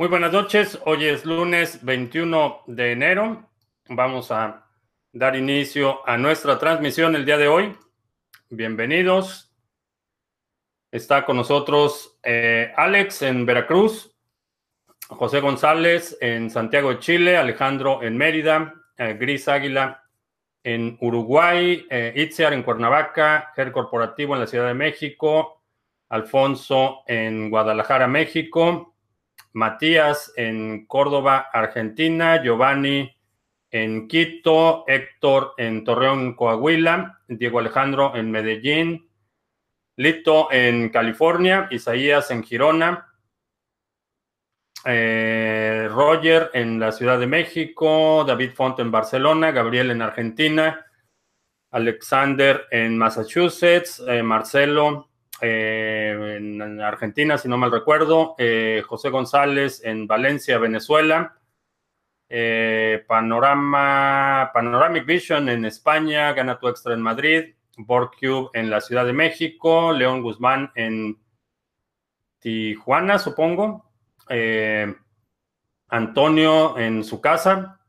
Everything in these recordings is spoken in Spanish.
Muy buenas noches. Hoy es lunes 21 de enero. Vamos a dar inicio a nuestra transmisión el día de hoy. Bienvenidos. Está con nosotros eh, Alex en Veracruz, José González en Santiago de Chile, Alejandro en Mérida, eh, Gris Águila en Uruguay, eh, Itziar en Cuernavaca, Ger Corporativo en la Ciudad de México, Alfonso en Guadalajara, México. Matías en Córdoba, Argentina, Giovanni en Quito, Héctor en Torreón, Coahuila, Diego Alejandro en Medellín, Lito en California, Isaías en Girona, eh, Roger en la Ciudad de México, David Font en Barcelona, Gabriel en Argentina, Alexander en Massachusetts, eh, Marcelo eh, en Argentina, si no mal recuerdo, eh, José González en Valencia, Venezuela, eh, Panorama, Panoramic Vision en España, Gana tu Extra en Madrid, Borcube en la Ciudad de México, León Guzmán en Tijuana, supongo, Antonio en su casa,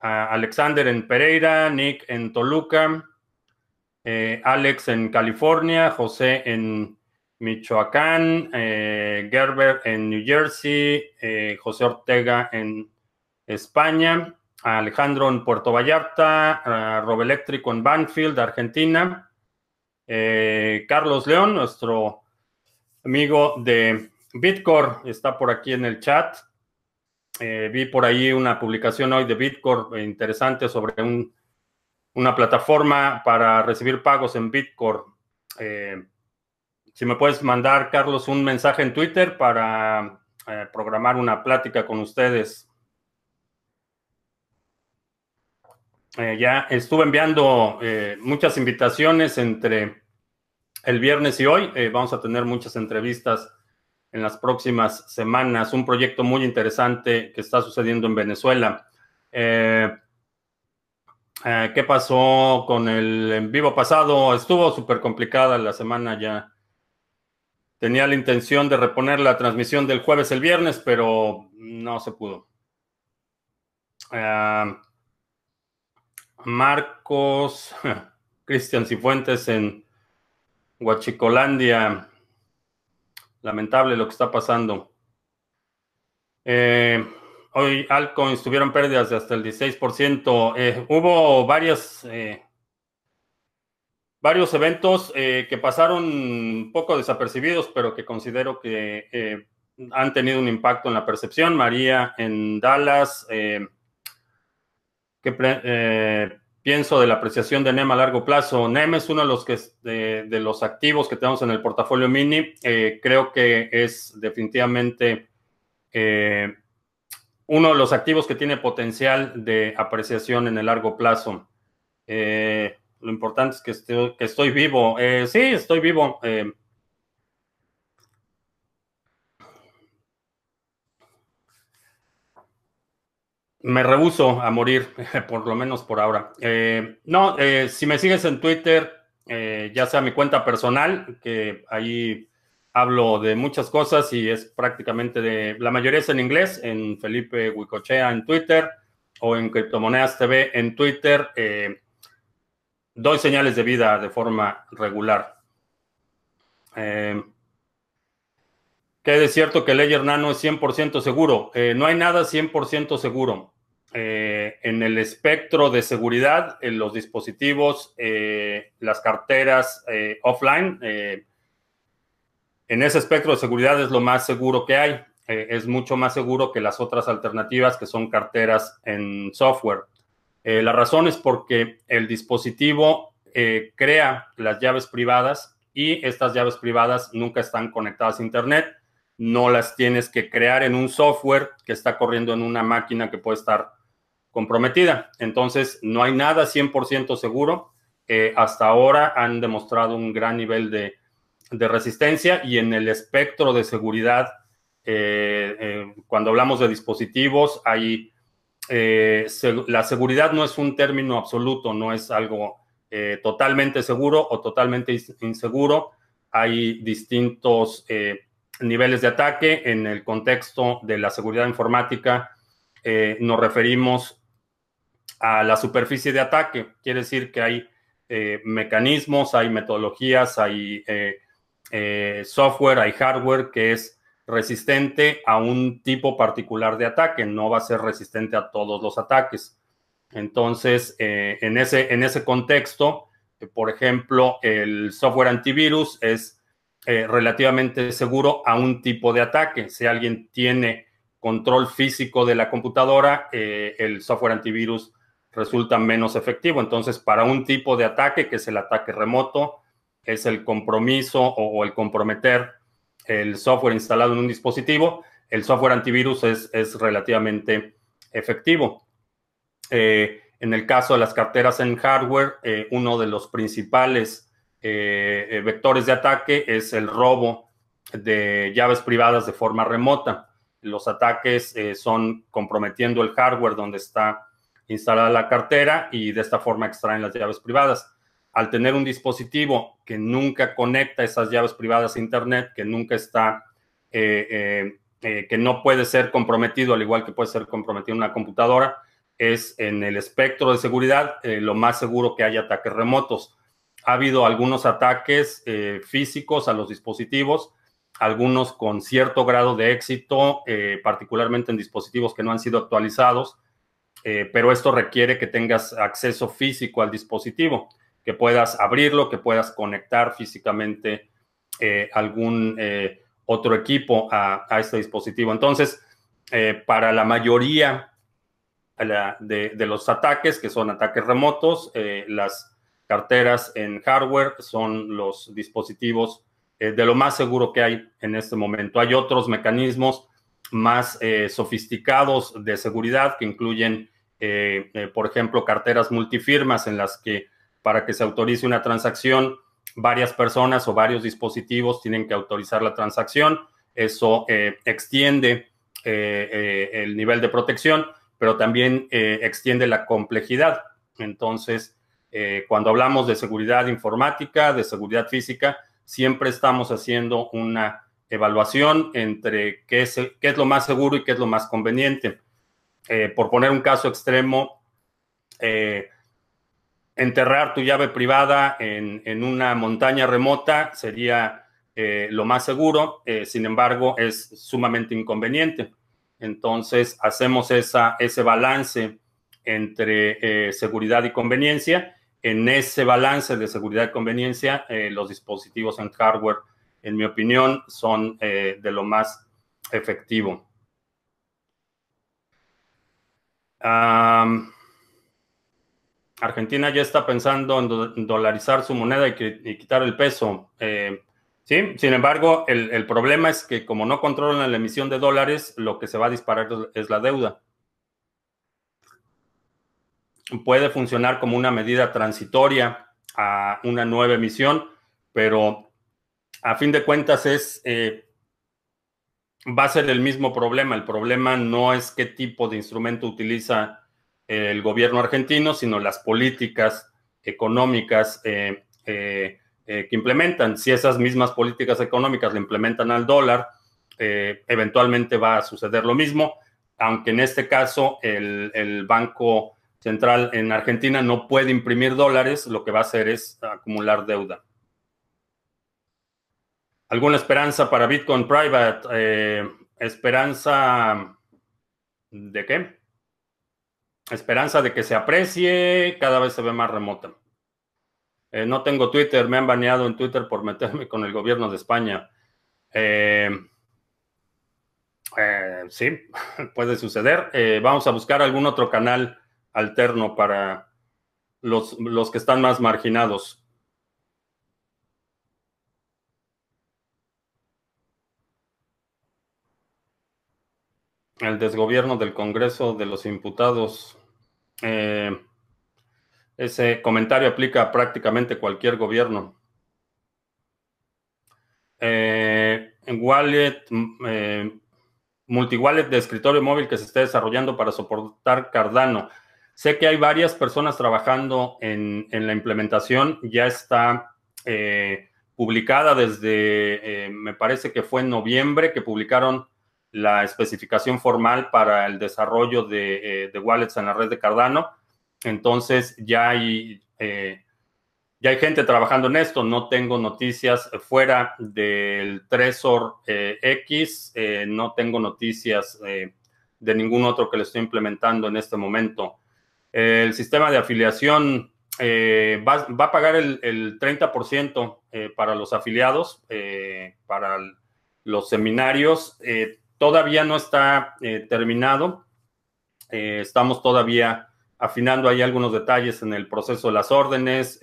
Alexander en Pereira, Nick en Toluca, eh, Alex en California, José en Michoacán, eh, Gerber en New Jersey, eh, José Ortega en España, Alejandro en Puerto Vallarta, Rob en Banfield, Argentina, Carlos León, nuestro amigo de Bitcore, está por aquí en el chat. vi por ahí una publicación hoy de Bitcore interesante sobre un una plataforma para recibir pagos en Bitcoin. Eh, si me puedes mandar, Carlos, un mensaje en Twitter para eh, programar una plática con ustedes. Eh, ya estuve enviando muchas invitaciones entre el viernes y hoy. vamos a tener muchas entrevistas en las próximas semanas. Un proyecto muy interesante que está sucediendo en Venezuela. ¿Qué pasó con el en vivo pasado? Estuvo súper complicada la semana ya. Tenía la intención de reponer la transmisión del jueves el viernes, pero no se pudo. Eh, Marcos, Cristian Cifuentes en Huachicolandia. Lamentable lo que está pasando. Eh, Hoy altcoins tuvieron pérdidas de hasta el 16%. Eh, hubo varias, eh, varios eventos eh, que pasaron un poco desapercibidos, pero que considero que han tenido un impacto en la percepción. María en Dallas, que pienso de la apreciación de NEM a largo plazo. NEM es uno de los, que, de los activos que tenemos en el portafolio mini. creo que es definitivamente uno de los activos que tiene potencial de apreciación en el largo plazo. Eh, lo importante es que estoy, vivo. Eh, sí, estoy vivo. Eh. me rehuso a morir, por lo menos por ahora. no, si me sigues en Twitter, ya sea mi cuenta personal, que ahí hablo de muchas cosas y es prácticamente de, la mayoría es en inglés, en Felipe Huicochea en Twitter o en Criptomonedas TV en Twitter. Eh, doy señales de vida de forma regular. Eh, es cierto que Ledger Nano es 100% seguro. Eh, no hay nada 100% seguro. en el espectro de seguridad, en los dispositivos, las carteras offline, en ese espectro de seguridad es lo más seguro que hay. Eh, es mucho más seguro que las otras alternativas que son carteras en software. Eh, la razón es porque el dispositivo eh, crea las llaves privadas y estas llaves privadas nunca están conectadas a Internet. No las tienes que crear en un software que está corriendo en una máquina que puede estar comprometida. Entonces, no hay nada 100% seguro. hasta ahora han demostrado un gran nivel de de resistencia y en el espectro de seguridad, eh, eh, cuando hablamos de dispositivos, hay, eh, la seguridad no es un término absoluto, no es algo totalmente seguro o totalmente inseguro. Hay distintos niveles de ataque. En el contexto de la seguridad informática, nos referimos a la superficie de ataque. Quiere decir que hay mecanismos, hay metodologías, hay software, hay hardware que es resistente a un tipo particular de ataque, no va a ser resistente a todos los ataques. Entonces, en, ese, en ese contexto, por ejemplo, el software antivirus es relativamente seguro a un tipo de ataque. Si alguien tiene control físico de la computadora, eh, el software antivirus resulta menos efectivo. Entonces, para un tipo de ataque, que es el ataque remoto, es el compromiso o, el comprometer el software instalado en un dispositivo, el software antivirus es, relativamente efectivo. Eh, en el caso de las carteras en hardware, eh, uno de los principales vectores de ataque es el robo de llaves privadas de forma remota los ataques eh, son comprometiendo el hardware donde está instalada la cartera y de esta forma extraen las llaves privadas. Al tener un dispositivo que nunca conecta esas llaves privadas a Internet, que nunca está, eh, eh, que no puede ser comprometido, al igual que puede ser comprometido una computadora, es en el espectro de seguridad lo más seguro que haya ataques remotos. Ha habido algunos ataques físicos a los dispositivos, algunos con cierto grado de éxito, eh, particularmente en dispositivos que no han sido actualizados, eh, pero esto requiere que tengas acceso físico al dispositivo, que puedas abrirlo, que puedas conectar físicamente eh, algún otro equipo a, este dispositivo. Entonces, para la mayoría de, los ataques, que son ataques remotos, las carteras en hardware son los dispositivos eh, de lo más seguro que hay en este momento. Hay otros mecanismos más eh, sofisticados de seguridad que incluyen, eh, por ejemplo, carteras multifirmas en las que para que se autorice una transacción, varias personas o varios dispositivos tienen que autorizar la transacción. Eso extiende el nivel de protección, pero también extiende la complejidad. Entonces, cuando hablamos de seguridad informática, de seguridad física, siempre estamos haciendo una evaluación entre qué es, qué es lo más seguro y qué es lo más conveniente. Eh, por poner un caso extremo, eh, enterrar tu llave privada en, una montaña remota sería eh, lo más seguro, sin embargo, es sumamente inconveniente. Entonces, hacemos esa, ese balance entre seguridad y conveniencia en ese balance de seguridad y conveniencia, eh, los dispositivos en hardware, en mi opinión, son eh, de lo más efectivo. Argentina ya está pensando en dolarizar su moneda y, quitar el peso. Eh, sí, sin embargo, el, el, problema es que como no controlan la emisión de dólares, lo que se va a disparar es la deuda puede funcionar como una medida transitoria a una nueva emisión, pero a fin de cuentas es, eh, va a ser el mismo problema. El problema no es qué tipo de instrumento utiliza el gobierno argentino, sino las políticas económicas eh, eh, que implementan. Si esas mismas políticas económicas le implementan al dólar, eventualmente va a suceder lo mismo, aunque en este caso el, banco central en Argentina no puede imprimir dólares, lo que va a hacer es acumular deuda. ¿Alguna esperanza para Bitcoin Private? Eh, ¿Esperanza de qué? Esperanza de que se aprecie, cada vez se ve más remota. Eh, no tengo Twitter, me han baneado en Twitter por meterme con el gobierno de España. Eh, sí, puede suceder. vamos a buscar algún otro canal alterno para los, los que están más marginados. El desgobierno del Congreso de los Imputados. Eh, ese comentario aplica a prácticamente cualquier gobierno. Eh, Wallet, eh, multiwallet de escritorio móvil que se está desarrollando para soportar Cardano. Sé que hay varias personas trabajando en, la implementación, ya está eh, publicada desde, me parece que fue en noviembre que publicaron la especificación formal para el desarrollo de, de wallets en la red de Cardano. Entonces ya hay, ya hay gente trabajando en esto. No tengo noticias fuera del Trezor X, no tengo noticias de ningún otro que le estoy implementando en este momento. el sistema de afiliación eh, va, a pagar el, 30% eh, para los afiliados, eh, para los seminarios. Todavía no está terminado. estamos todavía afinando ahí algunos detalles en el proceso de las órdenes,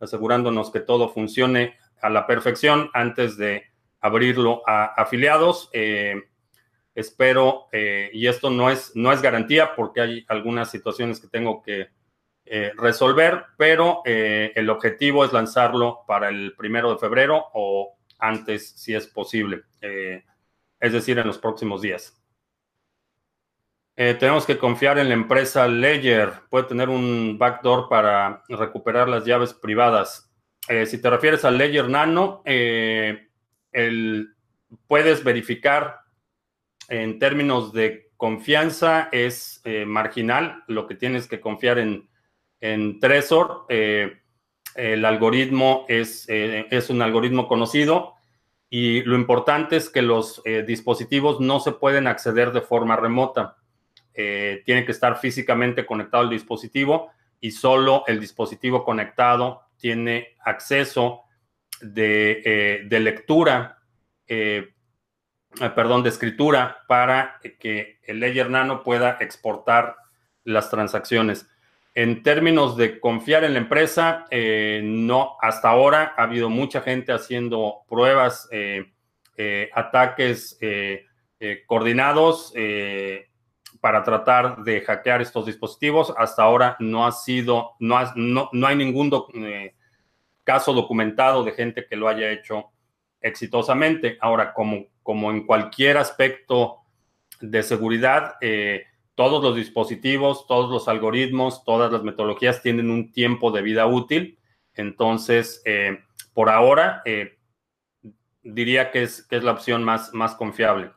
asegurándonos que todo funcione a la perfección antes de abrirlo a afiliados. espero, y esto no es, no es garantía porque hay algunas situaciones que tengo que eh, resolver, pero eh, el objetivo es lanzarlo para el primero de febrero o antes, si es posible, eh, es decir, en los próximos días. tenemos que confiar en la empresa Ledger. Puede tener un backdoor para recuperar las llaves privadas. si te refieres al Ledger Nano, el, puedes verificar en términos de confianza es marginal. Lo que tienes que confiar en en Trezor, eh, el algoritmo es, eh, es, un algoritmo conocido y lo importante es que los eh, dispositivos no se pueden acceder de forma remota. tiene que estar físicamente conectado al dispositivo y solo el dispositivo conectado tiene acceso de, de lectura, perdón, de escritura para que el Ledger Nano pueda exportar las transacciones. En términos de confiar en la empresa, eh, no, hasta ahora ha habido mucha gente haciendo pruebas, eh, eh, ataques coordinados para tratar de hackear estos dispositivos. Hasta ahora no ha sido, no, no, hay ningún caso documentado de gente que lo haya hecho exitosamente. Ahora, como, como en cualquier aspecto de seguridad, todos los dispositivos, todos los algoritmos, todas las metodologías tienen un tiempo de vida útil. Entonces, eh, por ahora, eh, diría que es, es la opción más, más confiable.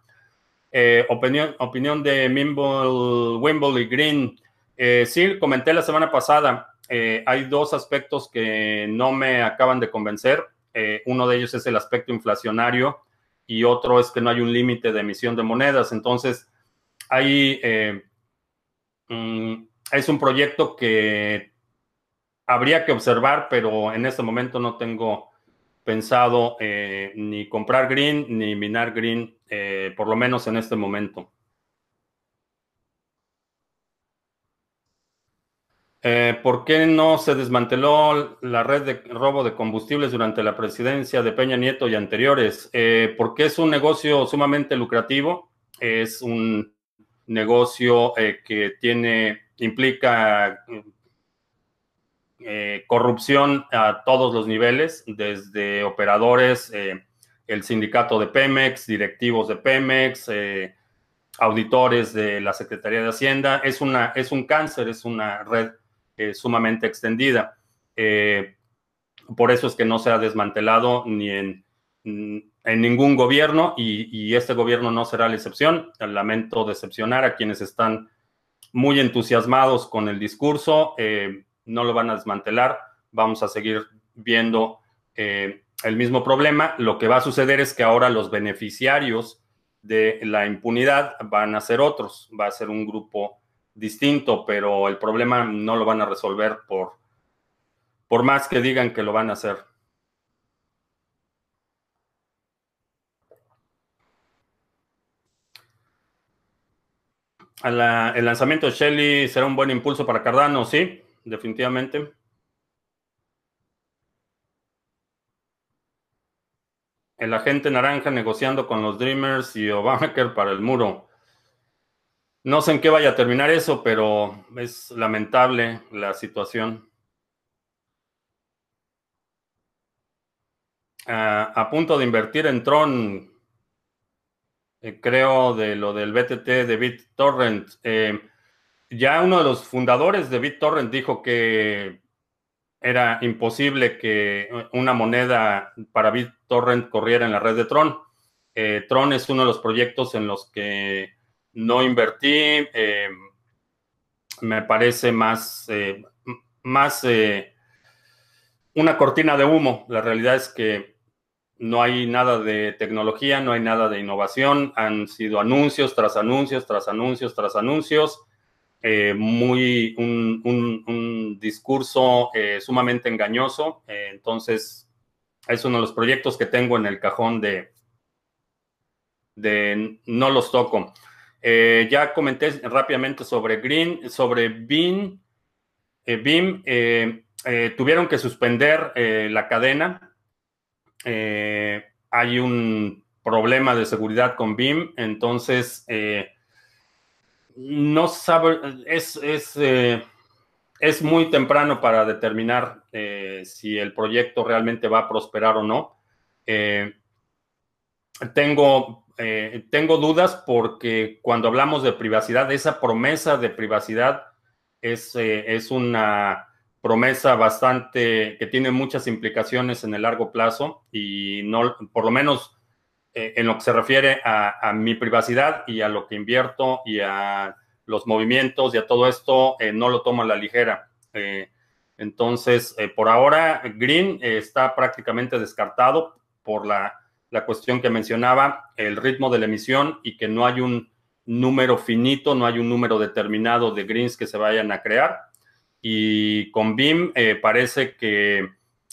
Eh, opinión, opinión de Mimble, Wimble y Green. sí, comenté la semana pasada, hay dos aspectos que no me acaban de convencer. uno de ellos es el aspecto inflacionario y otro es que no hay un límite de emisión de monedas. Entonces, hay Mm, es un proyecto que habría que observar, pero en este momento no tengo pensado eh, ni comprar green ni minar green, eh, por lo menos en este momento. Eh, ¿Por qué no se desmanteló la red de robo de combustibles durante la presidencia de Peña Nieto y anteriores? porque es un negocio sumamente lucrativo, es un negocio eh, que tiene, implica eh, corrupción a todos los niveles, desde operadores, eh, el sindicato de Pemex, directivos de Pemex, auditores de la Secretaría de Hacienda. Es, una, es un cáncer, es una red sumamente extendida. por eso es que no se ha desmantelado ni en en ningún gobierno y, este gobierno no será la excepción. Lamento decepcionar a quienes están muy entusiasmados con el discurso. Eh, no lo van a desmantelar. Vamos a seguir viendo eh, el mismo problema. Lo que va a suceder es que ahora los beneficiarios de la impunidad van a ser otros. Va a ser un grupo distinto, pero el problema no lo van a resolver por, por más que digan que lo van a hacer. El lanzamiento de Shelly será un buen impulso para Cardano, sí, definitivamente. El agente naranja negociando con los Dreamers y Obamacare para el muro. No sé en qué vaya a terminar eso, pero es lamentable la situación. Ah, a punto de invertir en Tron, eh, creo, de lo del BTT de BitTorrent. Eh, ya uno de los fundadores de BitTorrent dijo que era imposible que una moneda para BitTorrent corriera en la red de Tron. Eh, Tron es uno de los proyectos en los que no invertí. Me parece más, más una cortina de humo. La realidad es que no hay nada de tecnología, no hay nada de innovación. Han sido anuncios tras anuncios, tras anuncios, tras anuncios. muy un, discurso sumamente engañoso. entonces, es uno de los proyectos que tengo en el cajón de, de no los toco. Eh, ya comenté rápidamente sobre Green, sobre BIM. Eh, BIM eh, tuvieron que suspender la cadena. Hay un problema de seguridad con BIM, entonces no sabe, es, es, es, muy temprano para determinar si el proyecto realmente va a prosperar o no. tengo eh, tengo dudas porque cuando hablamos de privacidad, esa promesa de privacidad es, eh, es una promesa bastante que tiene muchas implicaciones en el largo plazo y no, por lo menos eh, en lo que se refiere a, mi privacidad y a lo que invierto y a los movimientos y a todo esto, no lo tomo a la ligera. entonces, por ahora, Green está prácticamente descartado por la la cuestión que mencionaba, el ritmo de la emisión y que no hay un número finito, no hay un número determinado de greens que se vayan a crear. Y con BIM eh, parece que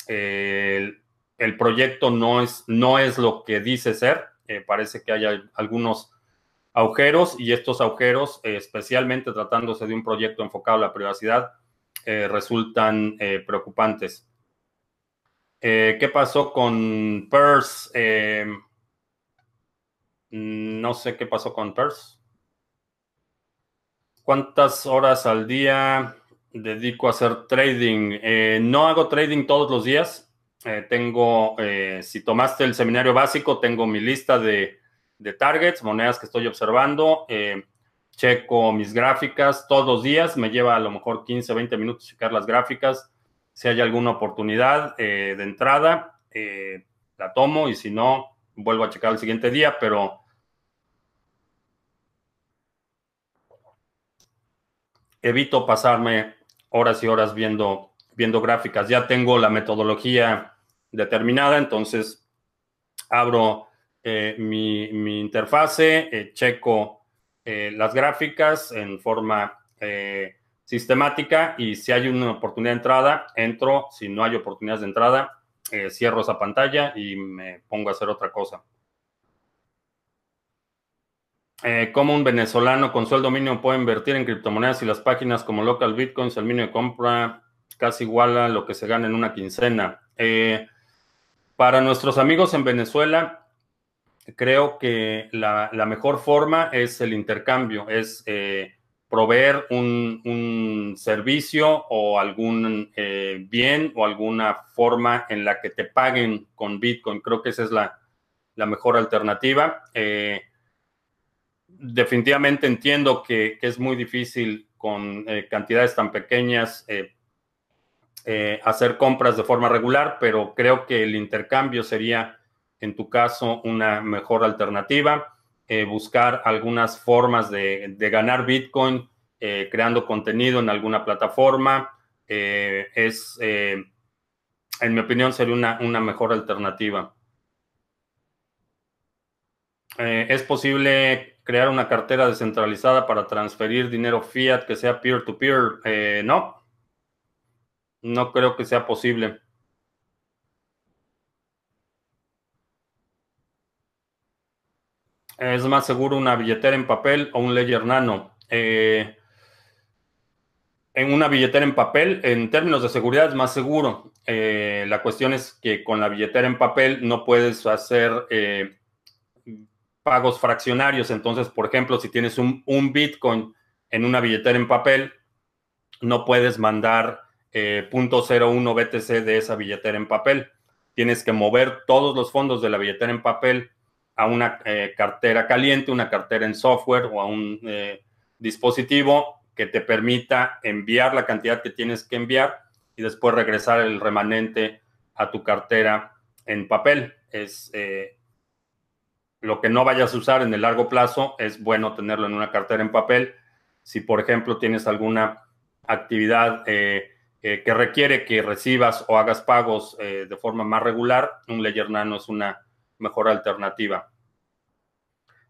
eh, el, proyecto no es, no es lo que dice ser. Eh, parece que hay algunos agujeros y estos agujeros, especialmente tratándose de un proyecto enfocado a la privacidad, resultan preocupantes. ¿Qué pasó con? Eh, no sé qué pasó con Purse. ¿Cuántas horas al día dedico a hacer trading? Eh, no hago trading todos los días. tengo, si tomaste el seminario básico, tengo mi lista de, de targets, monedas que estoy observando. checo mis gráficas todos los días. Me lleva a lo mejor 15, 20 minutos checar las gráficas si hay alguna oportunidad eh, de entrada, eh, la tomo y si no, vuelvo a checar el siguiente día, pero evito pasarme horas y horas viendo, viendo gráficas. Ya tengo la metodología determinada, entonces abro eh, mi, mi, interfase, checo las gráficas en forma sistemática y si hay una oportunidad de entrada, entro. Si no hay oportunidades de entrada, eh, cierro esa pantalla y me pongo a hacer otra cosa. Eh, ¿Cómo un venezolano con sueldo mínimo puede invertir en criptomonedas y las páginas como Local Bitcoins, el mínimo de compra casi igual a lo que se gana en una quincena? Eh, para nuestros amigos en Venezuela, creo que la, mejor forma es el intercambio, es proveer un, servicio o algún eh, bien o alguna forma en la que te paguen con Bitcoin. Creo que esa es la, mejor alternativa. Eh, definitivamente entiendo que, es muy difícil con eh, cantidades tan pequeñas hacer compras de forma regular, pero creo que el intercambio sería, en tu caso, una mejor alternativa. Eh, buscar algunas formas de, ganar Bitcoin eh, creando contenido en alguna plataforma. Eh, es, en mi opinión, sería una mejor alternativa. es posible crear una cartera descentralizada para transferir dinero fiat que sea peer-to-peer. -peer? no, no creo que sea posible. ¿Es más seguro una billetera en papel o un Ledger Nano? Eh, en una billetera en papel, en términos de seguridad, es más seguro. Eh, la cuestión es que con la billetera en papel no puedes hacer eh, pagos fraccionarios. Entonces, por ejemplo, si tienes un, Bitcoin en una billetera en papel, no puedes mandar .01 BTC de esa billetera en papel. Tienes que mover todos los fondos de la billetera en papel a una eh, cartera caliente, una cartera en software o a un eh, dispositivo que te permita enviar la cantidad que tienes que enviar y después regresar el remanente a tu cartera en papel. Es eh, lo que no vayas a usar en el largo plazo, es bueno tenerlo en una cartera en papel. Si, por ejemplo, tienes alguna actividad eh, eh, que requiere que recibas o hagas pagos de forma más regular, un Ledger Nano es una mejor alternativa.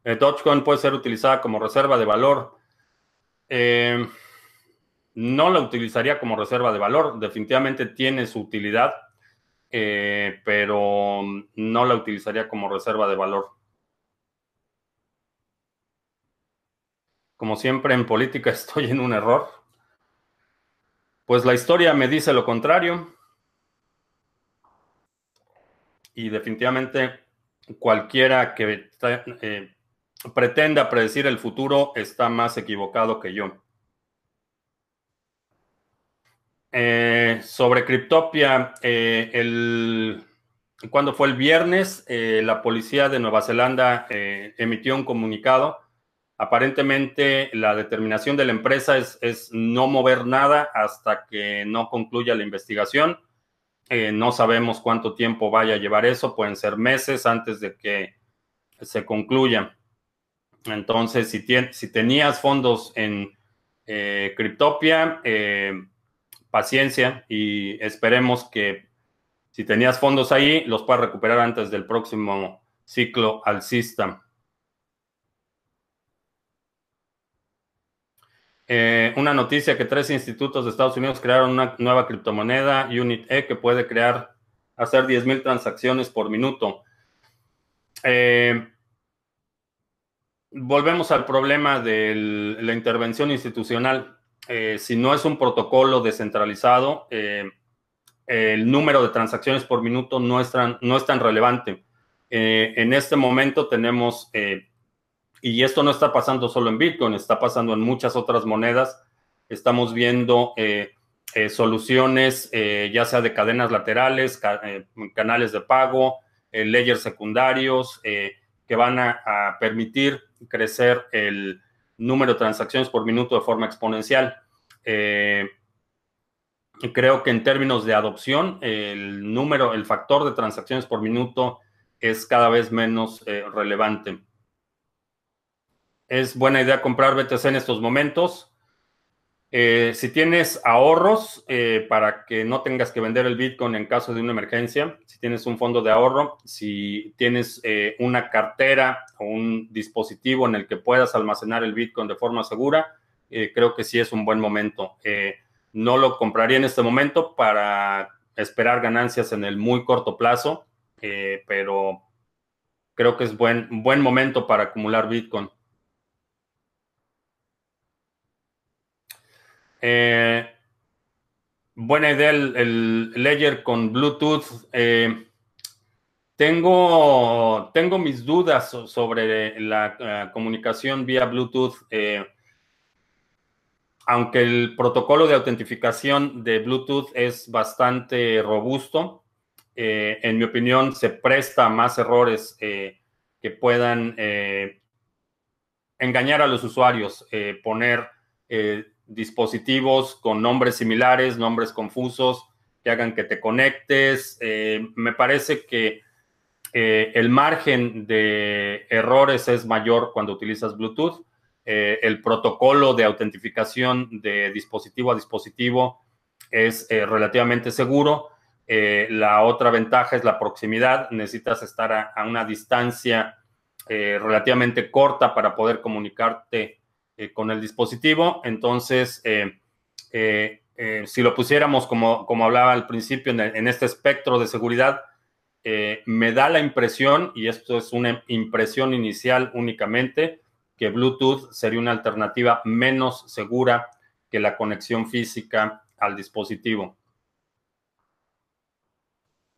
Dogecoin puede ser utilizada como reserva de valor. no la utilizaría como reserva de valor. Definitivamente tiene su utilidad eh, pero no la utilizaría como reserva de valor. Como siempre en política estoy en un error. Pues la historia me dice lo contrario. Y definitivamente cualquiera que eh, pretenda predecir el futuro está más equivocado que yo. Eh, sobre Cryptopia, eh, el, cuando fue el viernes, la policía de Nueva Zelanda emitió un comunicado. Aparentemente, la determinación de la empresa es, no mover nada hasta que no concluya la investigación. no sabemos cuánto tiempo vaya a llevar eso, pueden ser meses antes de que se concluya. Entonces, si, tenías fondos en Cryptopia, paciencia y esperemos que si tenías fondos ahí, los puedas recuperar antes del próximo ciclo alcista. Eh, una noticia que tres institutos de Estados Unidos crearon una nueva criptomoneda, Unit E, que puede crear, hacer 10.000 transacciones por minuto. Eh, volvemos al problema de la intervención institucional. Eh, si no es un protocolo descentralizado, el número de transacciones por minuto no es tan, no es tan relevante. En este momento tenemos, y esto no está pasando solo en Bitcoin, está pasando en muchas otras monedas, estamos viendo soluciones ya sea de cadenas laterales, canales de pago, layers secundarios, que van a permitir crecer el número de transacciones por minuto de forma exponencial. Eh, creo que en términos de adopción, el número, el factor de transacciones por minuto es cada vez menos eh, relevante. Es buena idea comprar BTC en estos momentos. Eh, si tienes ahorros para que no tengas que vender el Bitcoin en caso de una emergencia, si tienes un fondo de ahorro, si tienes una cartera o un dispositivo en el que puedas almacenar el Bitcoin de forma segura, eh, creo que sí es un buen momento. Eh, no lo compraría en este momento para esperar ganancias en el muy corto plazo, eh, pero creo que es buen, buen momento para acumular Bitcoin. Buena idea el, el, Ledger con Bluetooth. tengo, tengo mis dudas sobre la comunicación vía Bluetooth aunque el protocolo de autentificación de Bluetooth es bastante robusto, eh, en mi opinión se presta a más errores eh, que puedan eh, engañar a los usuarios, poner dispositivos con nombres similares, nombres confusos, que hagan que te conectes. me parece que el margen de errores es mayor cuando utilizas Bluetooth. Eh, el protocolo de autentificación de dispositivo a dispositivo es eh, relativamente seguro. Eh, la otra ventaja es la proximidad. Necesitas estar a, una distancia relativamente corta para poder comunicarte con el dispositivo. Entonces, si lo pusiéramos como, como hablaba al principio en, este espectro de seguridad, me da la impresión, y esto es una impresión inicial únicamente, que Bluetooth sería una alternativa menos segura que la conexión física al dispositivo.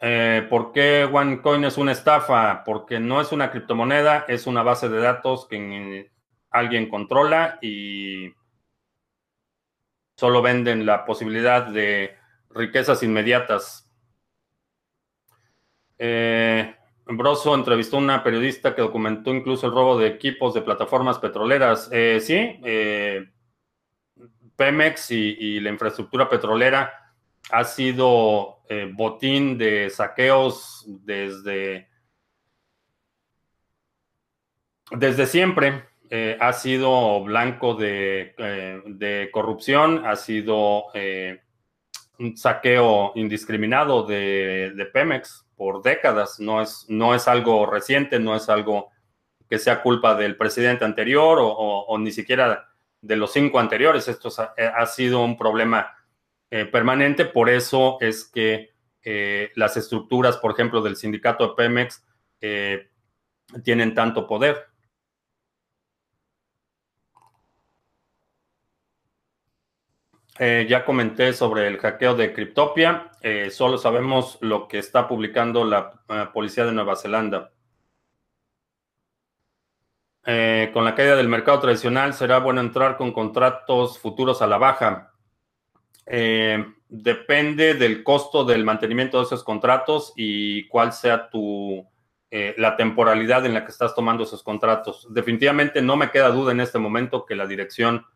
Eh, ¿Por qué OneCoin es una estafa? Porque no es una criptomoneda, es una base de datos que alguien controla y solo venden la posibilidad de riquezas inmediatas. Eh, Broso entrevistó a una periodista que documentó incluso el robo de equipos de plataformas petroleras. Eh, sí, eh, Pemex y, la infraestructura petrolera ha sido botín de saqueos desde, desde siempre. Ha sido blanco de, de, corrupción, ha sido un saqueo indiscriminado de, Pemex por décadas. No es, no es algo reciente, no es algo que sea culpa del presidente anterior o, ni siquiera de los cinco anteriores. Esto ha, sido un problema eh, permanente. Por eso es que eh, las estructuras, por ejemplo, del sindicato de Pemex eh, tienen tanto poder. Eh, ya comenté sobre el hackeo de Cryptopia. Eh, solo sabemos lo que está publicando la eh, policía de Nueva Zelanda. con la caída del mercado tradicional, ¿será bueno entrar con contratos futuros a la baja? depende del costo del mantenimiento de esos contratos y cuál sea tu, la temporalidad en la que estás tomando esos contratos. Definitivamente no me queda duda en este momento que la dirección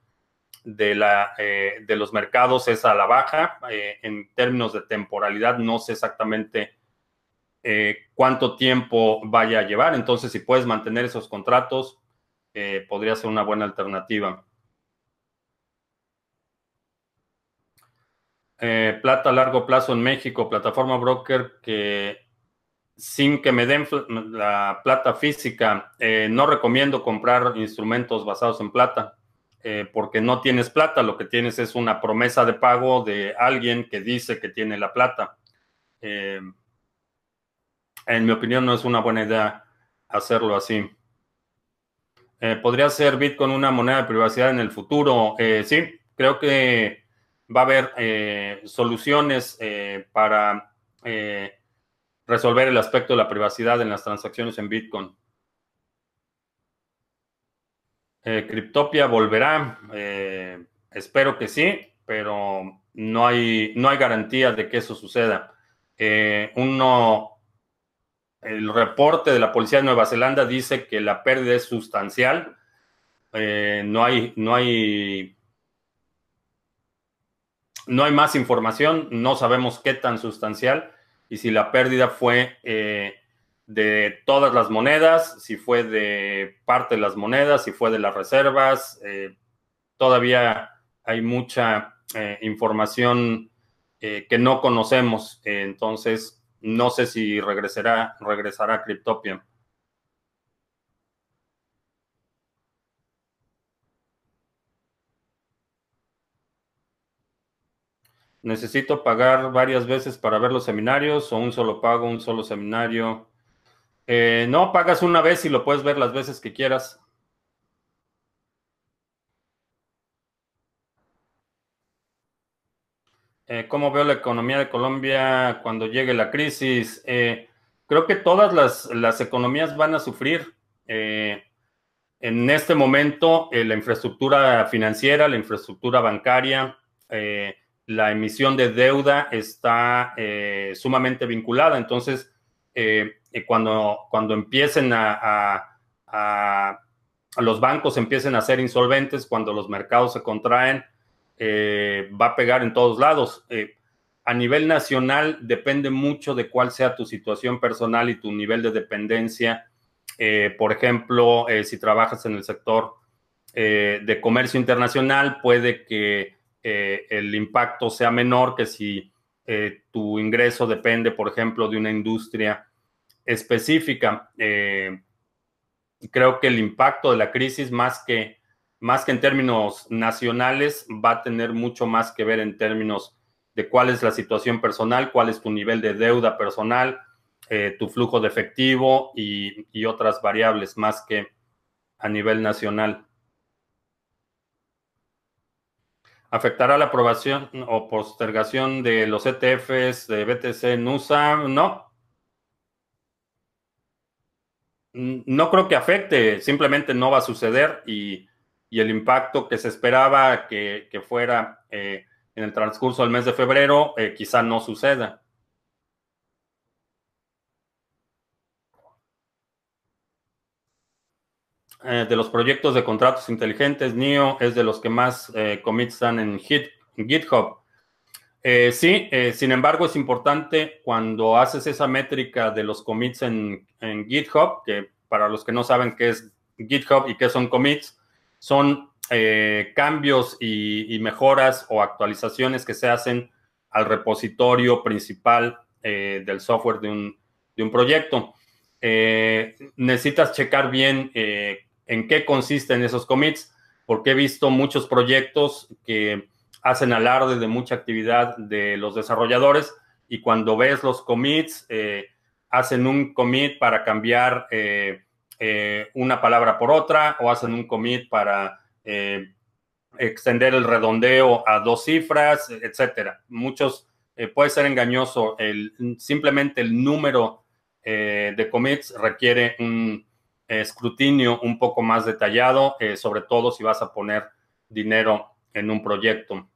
de, la, eh, de los mercados es a la baja. Eh, en términos de temporalidad, no sé exactamente eh, cuánto tiempo vaya a llevar. Entonces, si puedes mantener esos contratos, podría ser una buena alternativa. plata a largo plazo en México, plataforma broker que sin que me den la plata física, no recomiendo comprar instrumentos basados en plata. Eh, porque no tienes plata, lo que tienes es una promesa de pago de alguien que dice que tiene la plata. Eh, en mi opinión, no es una buena idea hacerlo así. Eh, ¿Podría ser Bitcoin una moneda de privacidad en el futuro? sí, creo que va a haber soluciones para resolver el aspecto de la privacidad en las transacciones en Bitcoin. Eh, Cryptopia volverá, eh, espero que sí, pero no hay, no hay garantía de que eso suceda. Eh, uno, el reporte de la Policía de Nueva Zelanda dice que la pérdida es sustancial. no hay, no hay, no hay más información, no sabemos qué tan sustancial y si la pérdida fue de todas las monedas, si fue de parte de las monedas, si fue de las reservas. Eh, todavía hay mucha eh, información eh, que no conocemos, entonces no sé si regresará, regresará a Cryptopia. ¿Necesito pagar varias veces para ver los seminarios o un solo pago, un solo seminario? Eh, no, pagas una vez y lo puedes ver las veces que quieras. Eh, ¿Cómo veo la economía de Colombia cuando llegue la crisis? Eh, creo que todas las, economías van a sufrir. en este momento, la infraestructura financiera, la infraestructura bancaria, la emisión de deuda está sumamente vinculada. Entonces, cuando, cuando empiecen a, los bancos empiecen a ser insolventes, cuando los mercados se contraen, eh, va a pegar en todos lados. Eh, a nivel nacional depende mucho de cuál sea tu situación personal y tu nivel de dependencia. Eh, por ejemplo, si trabajas en el sector de comercio internacional, puede que el impacto sea menor que si tu ingreso depende, por ejemplo, de una industria específica. Eh, creo que el impacto de la crisis, más que, más que en términos nacionales, va a tener mucho más que ver en términos de cuál es la situación personal, cuál es tu nivel de deuda personal, eh, tu flujo de efectivo y, y otras variables más que a nivel nacional. ¿Afectará la aprobación o postergación de los ETFs de BTC en USA? No, no creo que afecte, simplemente no va a suceder y, el impacto que se esperaba que, fuera eh, en el transcurso del mes de febrero eh, quizá no suceda. Eh, de los proyectos de contratos inteligentes, NIO es de los que más commits están en, GitHub. Eh, sí, eh, sin embargo, es importante cuando haces esa métrica de los commits en, GitHub, que para los que no saben qué es GitHub y qué son commits, son eh, cambios y, mejoras o actualizaciones que se hacen al repositorio principal del software de un, de un proyecto. necesitas checar bien en qué consisten esos commits, porque he visto muchos proyectos que hacen alarde de mucha actividad de los desarrolladores y cuando ves los commits, eh, hacen un commit para cambiar eh, eh, una palabra por otra o hacen un commit para extender el redondeo a dos cifras, etcétera. Muchos puede ser engañoso. El, simplemente el número de commits requiere un escrutinio un poco más detallado, sobre todo si vas a poner dinero en un proyecto.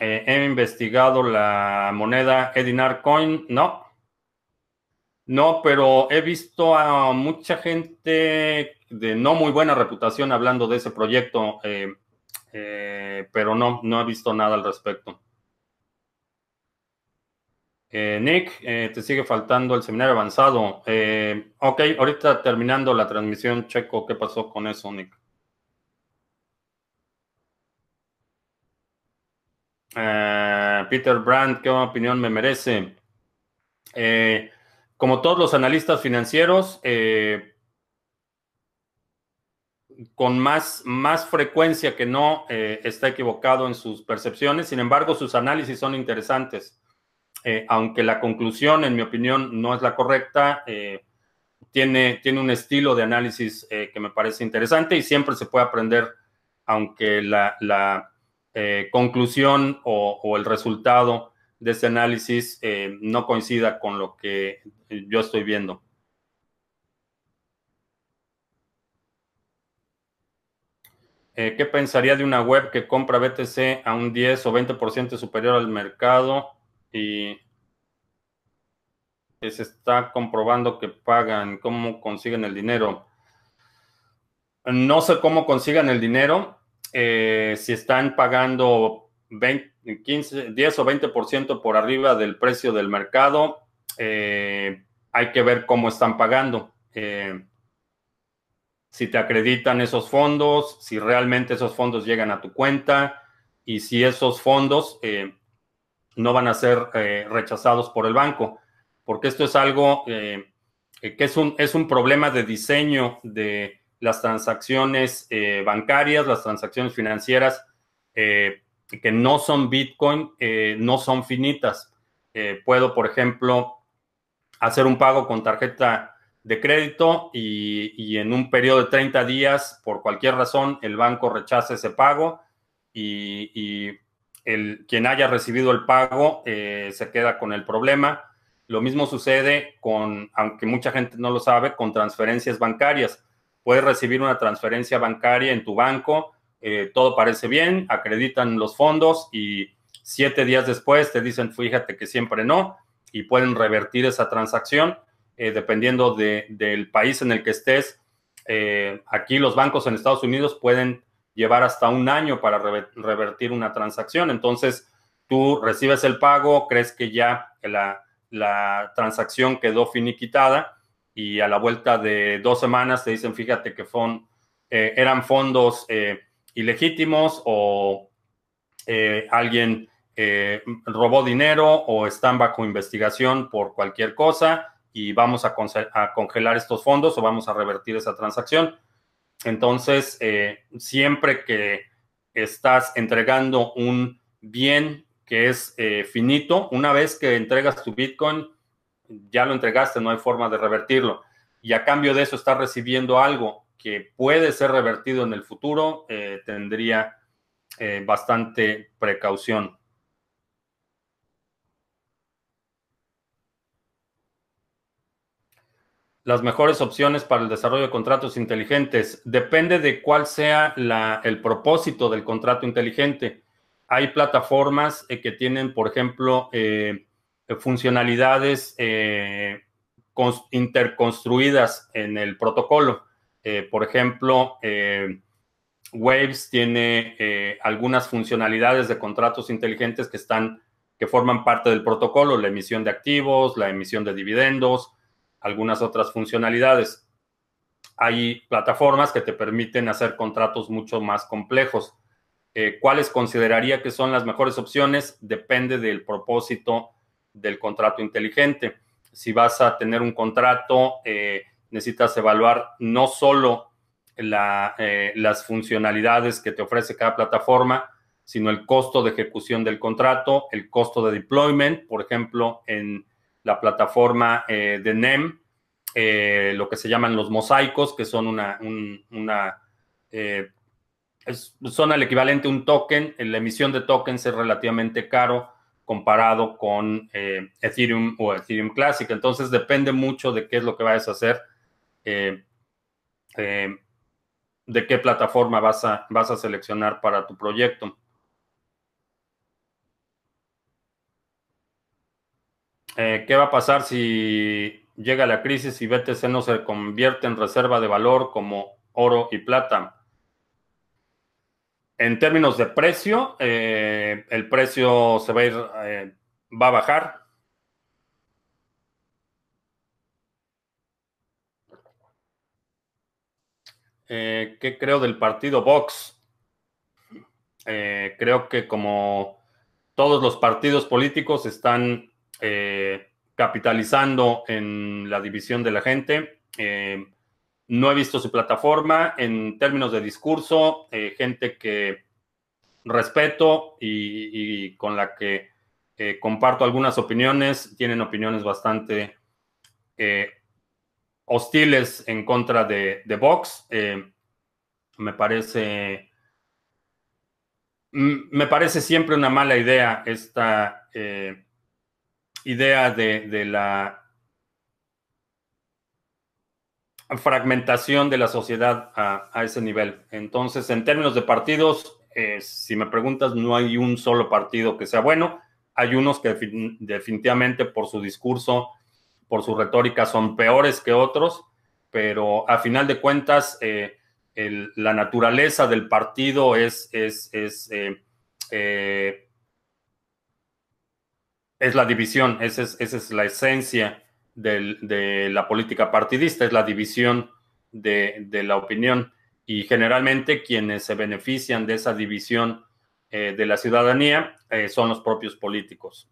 Eh, he investigado la moneda Edinar Coin. No. No, pero he visto a mucha gente de no muy buena reputación hablando de ese proyecto, eh, eh, pero no, no he visto nada al respecto. Nick, te sigue faltando el seminario avanzado. ok, ahorita terminando la transmisión, checo qué pasó con eso, Nick. Eh, Peter Brandt, ¿qué opinión me merece? Eh, como todos los analistas financieros, eh, con más, más frecuencia que no está equivocado en sus percepciones, sin embargo sus análisis son interesantes. aunque la conclusión, en mi opinión, no es la correcta, tiene, tiene un estilo de análisis que me parece interesante y siempre se puede aprender, aunque la eh, conclusión o, el resultado de ese análisis eh, no coincida con lo que yo estoy viendo. Eh, ¿Qué pensaría de una web que compra BTC a un 10 o 20% superior al mercado y se está comprobando que pagan? ¿Cómo consiguen el dinero? No sé cómo consigan el dinero. Eh, si están pagando 15, 10 o 20% por arriba del precio del mercado, eh, hay que ver cómo están pagando. Eh, si te acreditan esos fondos, si realmente esos fondos llegan a tu cuenta y si esos fondos no van a ser rechazados por el banco, porque esto es algo que es un, es un problema de diseño de las transacciones eh, bancarias, las transacciones financieras eh, que no son Bitcoin, eh, no son finitas. puedo, por ejemplo, hacer un pago con tarjeta de crédito y, en un periodo de 30 días, por cualquier razón, el banco rechaza ese pago y, el, quien haya recibido el pago se queda con el problema. Lo mismo sucede con, aunque mucha gente no lo sabe, con transferencias bancarias puedes recibir una transferencia bancaria en tu banco, eh, todo parece bien, acreditan los fondos y siete días después te dicen, fíjate que siempre no, y pueden revertir esa transacción eh, dependiendo del país en el que estés. Eh, aquí los bancos en Estados Unidos pueden llevar hasta un año para revertir una transacción. Entonces, tú recibes el pago, crees que ya la, la transacción quedó finiquitada y a la vuelta de dos semanas te dicen, fíjate que eh, eran fondos eh, ilegítimos o eh, alguien robó dinero o están bajo investigación por cualquier cosa y vamos a, congelar estos fondos o vamos a revertir esa transacción. Entonces, siempre que estás entregando un bien que es finito, una vez que entregas tu Bitcoin, ya lo entregaste, no hay forma de revertirlo. Y a cambio de eso estás recibiendo algo que puede ser revertido en el futuro, eh, tendría eh, bastante precaución. Las mejores opciones para el desarrollo de contratos inteligentes. Depende de cuál sea el propósito del contrato inteligente. Hay plataformas eh, que tienen, por ejemplo, funcionalidades eh, interconstruidas en el protocolo. Eh, por ejemplo, Waves tiene eh, algunas funcionalidades de contratos inteligentes que están, que forman parte del protocolo, la emisión de activos, la emisión de dividendos, algunas otras funcionalidades. Hay plataformas que te permiten hacer contratos mucho más complejos. Eh, ¿Cuáles consideraría que son las mejores opciones? Depende del propósito del contrato inteligente. Si vas a tener un contrato, eh, necesitas evaluar no solo eh, las funcionalidades que te ofrece cada plataforma, sino el costo de ejecución del contrato, el costo de deployment, por ejemplo, en la plataforma eh, de NEM, eh, lo que se llaman los mosaicos, que son una, una son el equivalente a un token. La emisión de tokens es relativamente caro comparado con Ethereum o Ethereum Classic. Entonces depende mucho de qué es lo que vayas a hacer de qué plataforma vas a, vas a seleccionar para tu proyecto. Eh, ¿Qué va a pasar si llega la crisis y BTC no se convierte en reserva de valor como oro y plata? En términos de precio, eh, el precio se va a ir, eh, va a bajar. Eh, ¿Qué creo del partido Vox? Creo que como todos los partidos políticos están capitalizando en la división de la gente. No he visto su plataforma en términos de discurso, gente que respeto y, con la que comparto algunas opiniones, tienen opiniones bastante hostiles en contra de, Vox. Eh, me parece. Me parece siempre una mala idea esta eh, idea de, la fragmentación de la sociedad a, ese nivel. Entonces, en términos de partidos, eh, si me preguntas, no hay un solo partido que sea bueno. Hay unos que definitivamente por su discurso por su retórica son peores que otros, pero a final de cuentas eh, la naturaleza del partido es, es, es, eh, es la división, es, esa es la esencia de la política partidista, es la división de, la opinión. Y generalmente quienes se benefician de esa división de la ciudadanía son los propios políticos.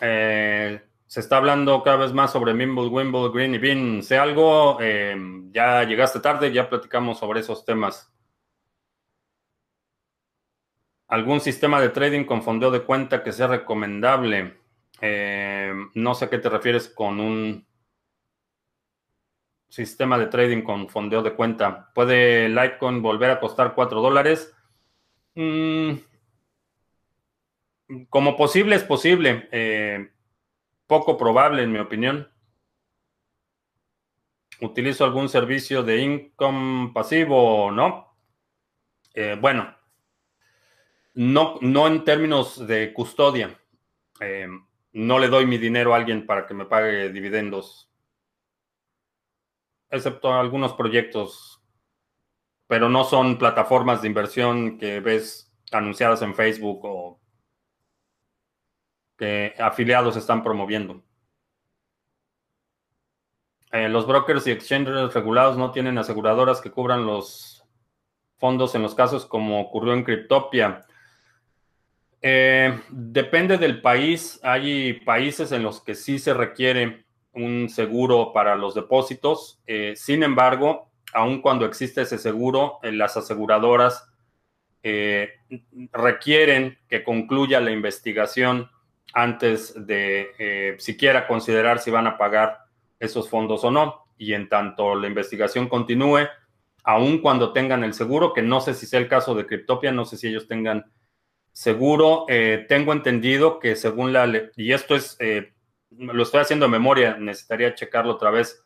Eh, se está hablando cada vez más sobre Mimble, Wimble, Green y Bean. Sé algo, eh, ya llegaste tarde, ya platicamos sobre esos temas. ¿Algún sistema de trading con fondeo de cuenta que sea recomendable? Eh, no sé a qué te refieres con un sistema de trading con fondeo de cuenta. ¿Puede Litecoin volver a costar 4 dólares? Mm, como posible es posible. Eh, poco probable, en mi opinión. ¿Utilizo algún servicio de income pasivo o no? Eh, bueno, no, no en términos de custodia. Eh, no le doy mi dinero a alguien para que me pague dividendos. Excepto algunos proyectos. Pero no son plataformas de inversión que ves anunciadas en Facebook o que afiliados están promoviendo. Eh, los brokers y exchanges regulados no tienen aseguradoras que cubran los fondos en los casos como ocurrió en Cryptopia. Eh, depende del país. Hay países en los que sí se requiere un seguro para los depósitos. Eh, sin embargo, aun cuando existe ese seguro, las aseguradoras requieren que concluya la investigación antes de eh, siquiera considerar si van a pagar esos fondos o no. Y en tanto la investigación continúe, aun cuando tengan el seguro, que no sé si sea el caso de Cryptopia, no sé si ellos tengan seguro, eh, tengo entendido que según la, y esto es, eh, lo estoy haciendo de memoria, necesitaría checarlo otra vez,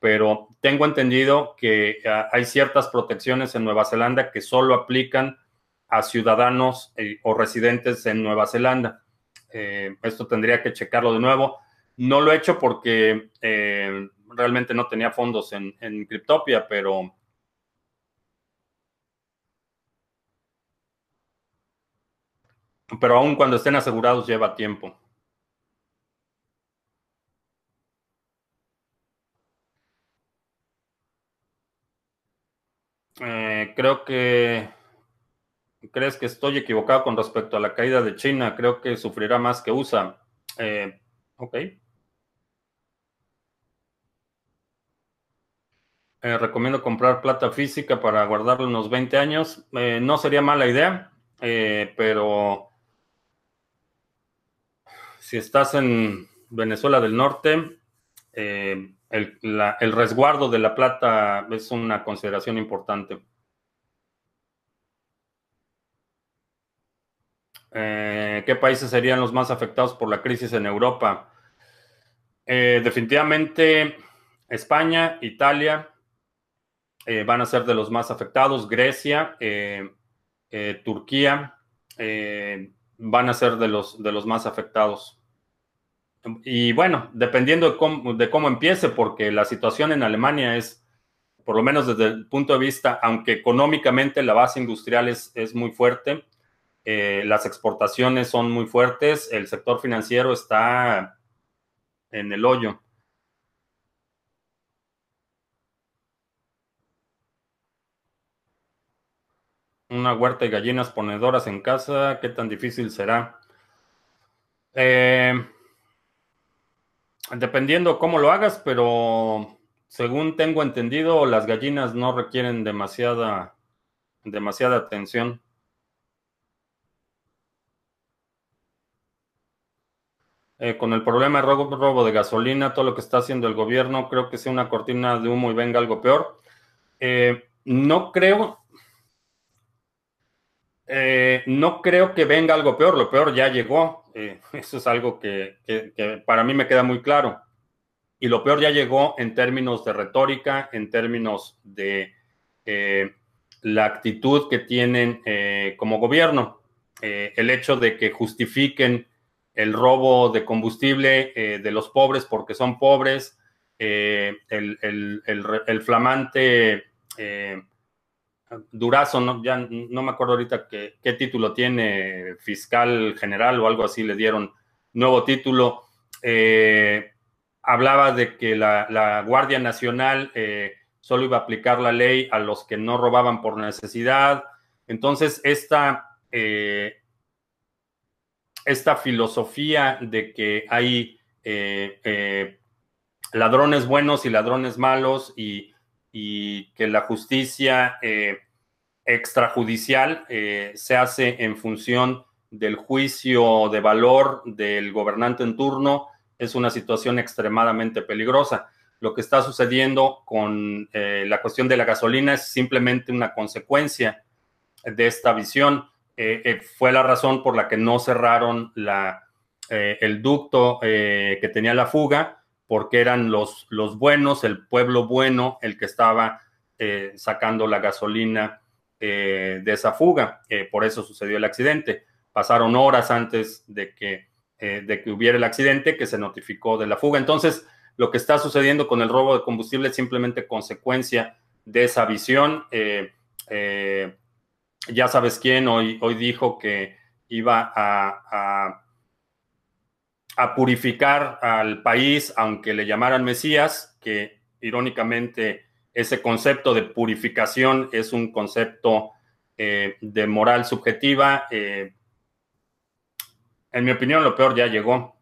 pero tengo entendido que ah, hay ciertas protecciones en Nueva Zelanda que solo aplican a ciudadanos o residentes en Nueva Zelanda. Eh, esto tendría que checarlo de nuevo. No lo he hecho porque eh, realmente no tenía fondos en, en Cryptopia, pero pero aún cuando estén asegurados lleva tiempo. Eh, creo que crees que estoy equivocado con respecto a la caída de China. Creo que sufrirá más que USA. Eh, ok. Eh, recomiendo comprar plata física para guardarlo unos 20 años. no sería mala idea, pero si estás en Venezuela del Norte, el, el resguardo de la plata es una consideración importante. Eh, ¿Qué países serían los más afectados por la crisis en Europa? Eh, definitivamente España, Italia eh, van a ser de los más afectados. Grecia, Turquía van a ser de los, de los más afectados. Y bueno, dependiendo de cómo, de cómo empiece, porque la situación en Alemania es, por lo menos desde el punto de vista, aunque económicamente la base industrial es, es muy fuerte, eh, las exportaciones son muy fuertes, el sector financiero está en el hoyo. Una huerta y gallinas ponedoras en casa, ¿qué tan difícil será? Eh, dependiendo cómo lo hagas, pero según tengo entendido, las gallinas no requieren demasiada, demasiada atención. Eh, con el problema de robo, de gasolina, todo lo que está haciendo el gobierno, creo que sea una cortina de humo y venga algo peor. Eh, no creo, eh, no creo que venga algo peor, lo peor ya llegó. eso es algo que, para mí me queda muy claro. Y lo peor ya llegó en términos de retórica, en términos de la actitud que tienen como gobierno. el hecho de que justifiquen el robo de combustible eh, de los pobres porque son pobres, eh, el, flamante eh, Durazo, ¿no? ya no me acuerdo ahorita qué, título tiene, fiscal general o algo así, le dieron nuevo título. hablaba de que la, Guardia Nacional solo iba a aplicar la ley a los que no robaban por necesidad. Entonces, esta esta filosofía de que hay eh, eh, ladrones buenos y ladrones malos y, que la justicia eh, extrajudicial se hace en función del juicio de valor del gobernante en turno es una situación extremadamente peligrosa. Lo que está sucediendo con la cuestión de la gasolina es simplemente una consecuencia de esta visión. Eh, eh, fue la razón por la que no cerraron eh, el ducto que tenía la fuga, porque eran los, los buenos, el pueblo bueno, el que estaba sacando la gasolina de esa fuga. por eso sucedió el accidente. Pasaron horas antes de que, de que hubiera el accidente que se notificó de la fuga. Entonces, lo que está sucediendo con el robo de combustible es simplemente consecuencia de esa visión ya sabes quién hoy, hoy dijo que iba a, purificar al país, aunque le llamaran Mesías, que irónicamente ese concepto de purificación es un concepto eh, de moral subjetiva. Eh, en mi opinión, lo peor ya llegó.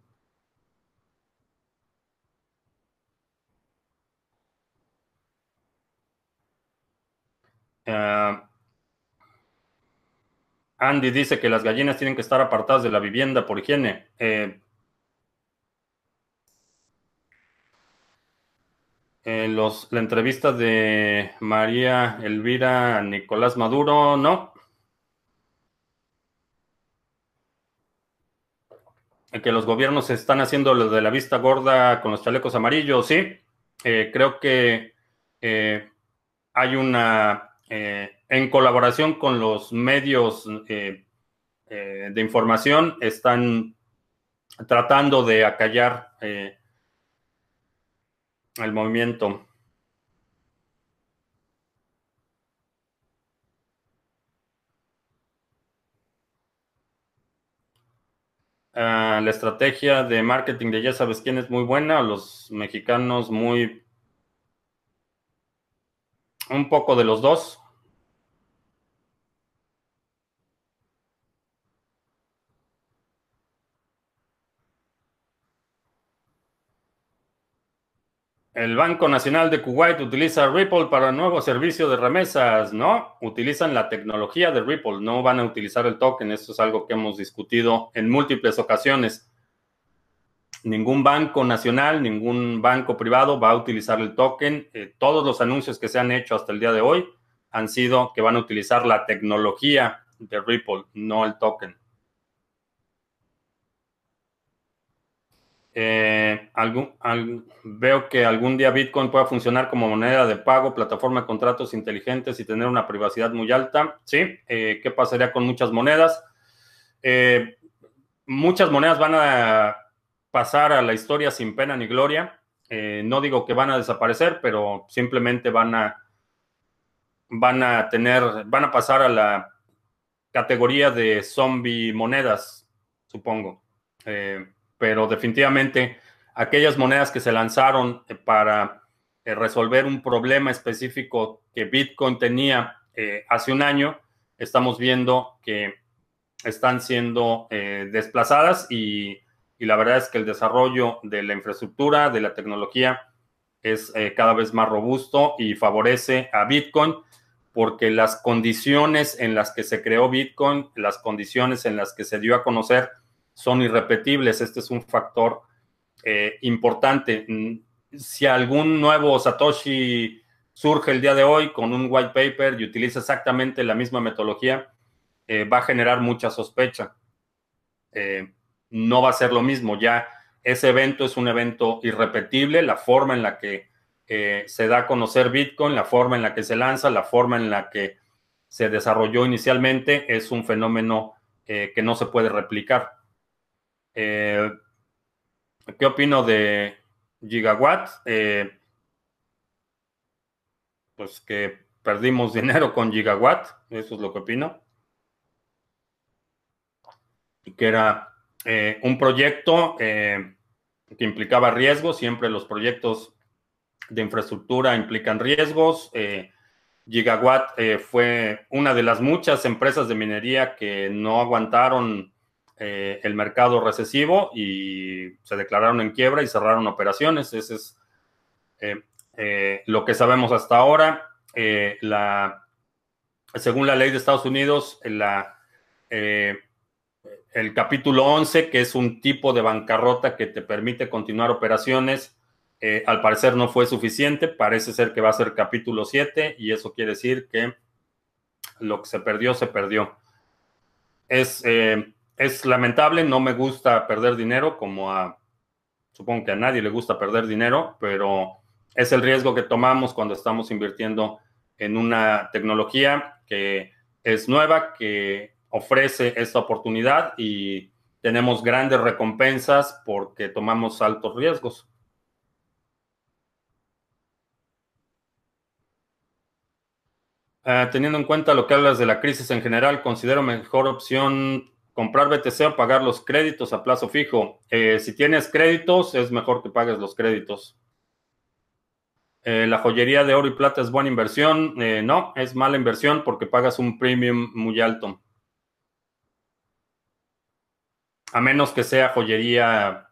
Uh, Andy dice que las gallinas tienen que estar apartadas de la vivienda por higiene. Eh, los, la entrevista de María Elvira Nicolás Maduro, no. Que los gobiernos están haciendo lo de la vista gorda con los chalecos amarillos, sí. Eh, creo que eh, hay una eh, en colaboración con los medios eh, eh, de información, están tratando de acallar el movimiento. Ah, la estrategia de marketing de ya sabes quién es muy buena, los mexicanos muy... Un poco de los dos. El Banco Nacional de Kuwait utiliza Ripple para nuevo servicio de remesas, ¿no? Utilizan la tecnología de Ripple, no van a utilizar el token. Esto es algo que hemos discutido en múltiples ocasiones. Ningún banco nacional, ningún banco privado va a utilizar el token. Eh, todos los anuncios que se han hecho hasta el día de hoy han sido que van a utilizar la tecnología de Ripple, no el token. Eh, veo que algún día Bitcoin pueda funcionar como moneda de pago, plataforma de contratos inteligentes y tener una privacidad muy alta. Sí, eh, ¿qué pasaría con muchas monedas? Eh, muchas monedas van a pasar a la historia sin pena ni gloria. no digo que van a desaparecer, pero simplemente van a van a tener, van a pasar a la categoría de zombie monedas, supongo pero definitivamente aquellas monedas que se lanzaron eh, para eh, resolver un problema específico que Bitcoin tenía eh, hace un año, estamos viendo que están siendo desplazadas y, la verdad es que el desarrollo de la infraestructura, de la tecnología, es cada vez más robusto y favorece a Bitcoin porque las condiciones en las que se creó Bitcoin, las condiciones en las que se dio a conocer, son irrepetibles. Este es un factor eh, importante. Mm, si algún nuevo Satoshi surge el día de hoy con un white paper y utiliza exactamente la misma metodología, eh, va a generar mucha sospecha. Eh, no va a ser lo mismo. Ya ese evento es un evento irrepetible. La forma en la que se da a conocer Bitcoin, la forma en la que se lanza, la forma en la que se desarrolló inicialmente, es un fenómeno que no se puede replicar. Eh, ¿Qué opino de Gigawatt? Eh, pues que perdimos dinero con Gigawatt, eso es lo que opino. Y que era eh, un proyecto que implicaba riesgos, siempre los proyectos de infraestructura implican riesgos. Gigawatt fue una de las muchas empresas de minería que no aguantaron eh, el mercado recesivo y se declararon en quiebra y cerraron operaciones. Ese es eh, eh, lo que sabemos hasta ahora. la, según la ley de Estados Unidos, la, el capítulo 11, que es un tipo de bancarrota que te permite continuar operaciones, al parecer no fue suficiente. Parece ser que va a ser capítulo 7 y eso quiere decir que lo que se perdió, se perdió. Es es lamentable, no me gusta perder dinero, como a, supongo que a nadie le gusta perder dinero, pero es el riesgo que tomamos cuando estamos invirtiendo en una tecnología que es nueva, que ofrece esta oportunidad y tenemos grandes recompensas porque tomamos altos riesgos. Ah, teniendo en cuenta lo que hablas de la crisis en general, considero mejor opción comprar BTC o pagar los créditos a plazo fijo. Eh, si tienes créditos, es mejor que pagues los créditos. Eh, la joyería de oro y plata es buena inversión. Eh, no, es mala inversión porque pagas un premium muy alto. A menos que sea joyería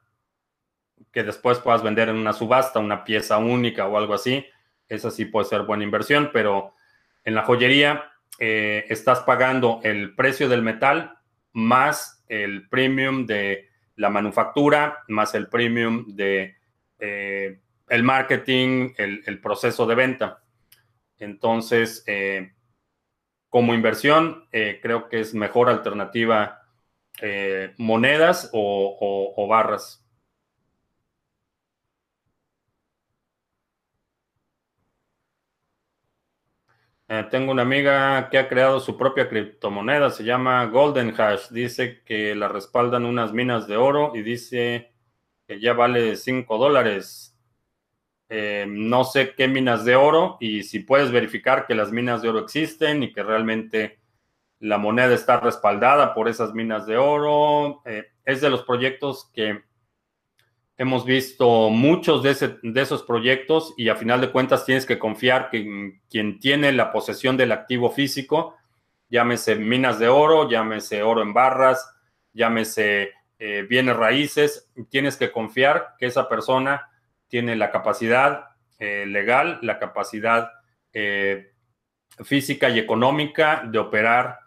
que después puedas vender en una subasta, una pieza única o algo así. Esa sí puede ser buena inversión, pero en la joyería estás pagando el precio del metal más el premium de la manufactura, más el premium de eh, el marketing, el, proceso de venta. Entonces, eh, como inversión, eh, creo que es mejor alternativa monedas o barras. Eh, tengo una amiga que ha creado su propia criptomoneda, se llama Golden Hash. Dice que la respaldan unas minas de oro y dice que ya vale 5 dólares. Eh, no sé qué minas de oro y si puedes verificar que las minas de oro existen y que realmente la moneda está respaldada por esas minas de oro. Eh, es de los proyectos que hemos visto muchos de, esos proyectos y a final de cuentas tienes que confiar que quien tiene la posesión del activo físico, llámese minas de oro, llámese oro en barras, llámese eh, bienes raíces, tienes que confiar que esa persona tiene la capacidad eh, legal, la capacidad eh, física y económica de operar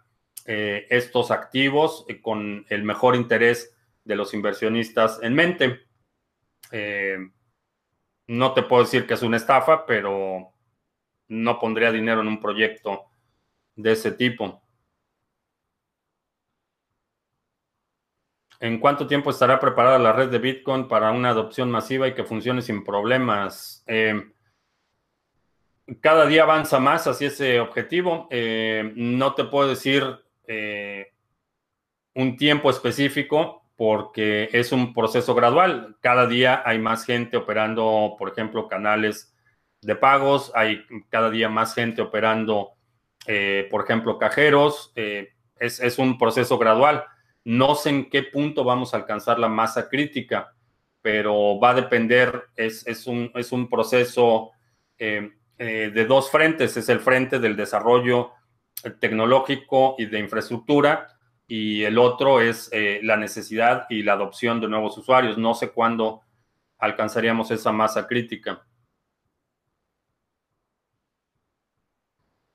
estos activos con el mejor interés de los inversionistas en mente. No te puedo decir que es una estafa, pero no pondría dinero en un proyecto de ese tipo. ¿En cuánto tiempo estará preparada la red de Bitcoin para una adopción masiva y que funcione sin problemas? Eh, cada día avanza más hacia ese objetivo. Eh, no te puedo decir eh, un tiempo específico porque es un proceso gradual. Cada día hay más gente operando, por ejemplo, canales de pagos, hay cada día más gente operando, por ejemplo, cajeros. Es, es un proceso gradual no sé en qué punto vamos a alcanzar la masa crítica, pero va a depender, es, un, es un, proceso eh, eh, de dos frentes. Es el frente del desarrollo tecnológico y de infraestructura y el otro es eh, la necesidad y la adopción de nuevos usuarios. No sé cuándo alcanzaríamos esa masa crítica.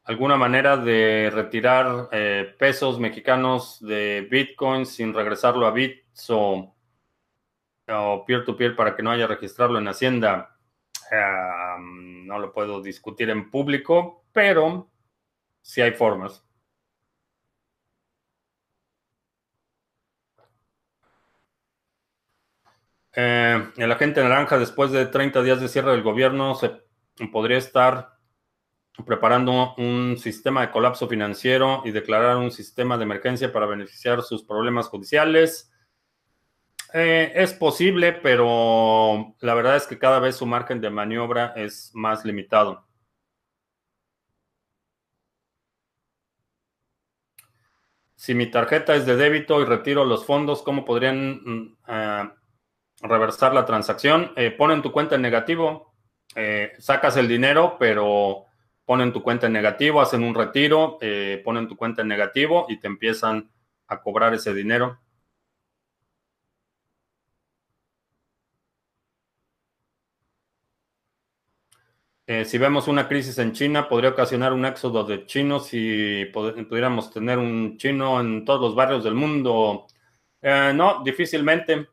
alguna manera de retirar eh, pesos mexicanos de Bitcoin sin regresarlo a Bits o peer-to-peer para que no haya registrarlo en Hacienda. no lo puedo discutir en público, pero sí hay formas. Eh, el agente naranja, después de 30 días de cierre del gobierno, se podría estar preparando un sistema de colapso financiero y declarar un sistema de emergencia para beneficiar sus problemas judiciales. Eh, es posible, pero la verdad es que cada vez su margen de maniobra es más limitado. Si mi tarjeta es de débito y retiro los fondos, ¿cómo podrían mm, eh, reversar la transacción? Eh, ponen tu cuenta en negativo, sacas el dinero, pero ponen tu cuenta en negativo, hacen un retiro, eh, ponen tu cuenta en negativo y te empiezan a cobrar ese dinero. Eh, si vemos una crisis en China, podría ocasionar un éxodo de chinos si pudiéramos tener un chino en todos los barrios del mundo. Eh, no, difícilmente.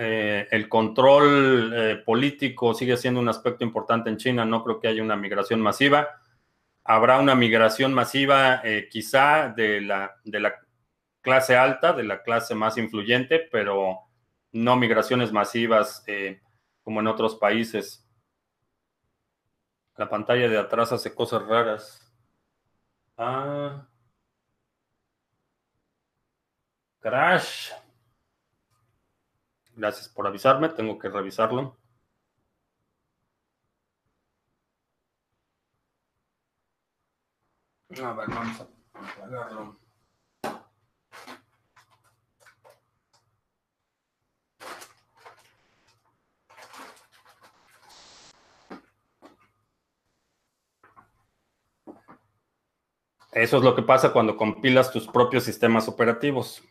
Eh, el control eh, político sigue siendo un aspecto importante en China. No creo que haya una migración masiva. Habrá una migración masiva eh, quizá de la, de la clase alta, de la clase más influyente, pero no migraciones masivas como en otros países. La pantalla de atrás hace cosas raras. Ah. Crash. Gracias por avisarme, tengo que revisarlo. A ver, vamos a apagarlo. Eso es lo que pasa cuando compilas tus propios sistemas operativos.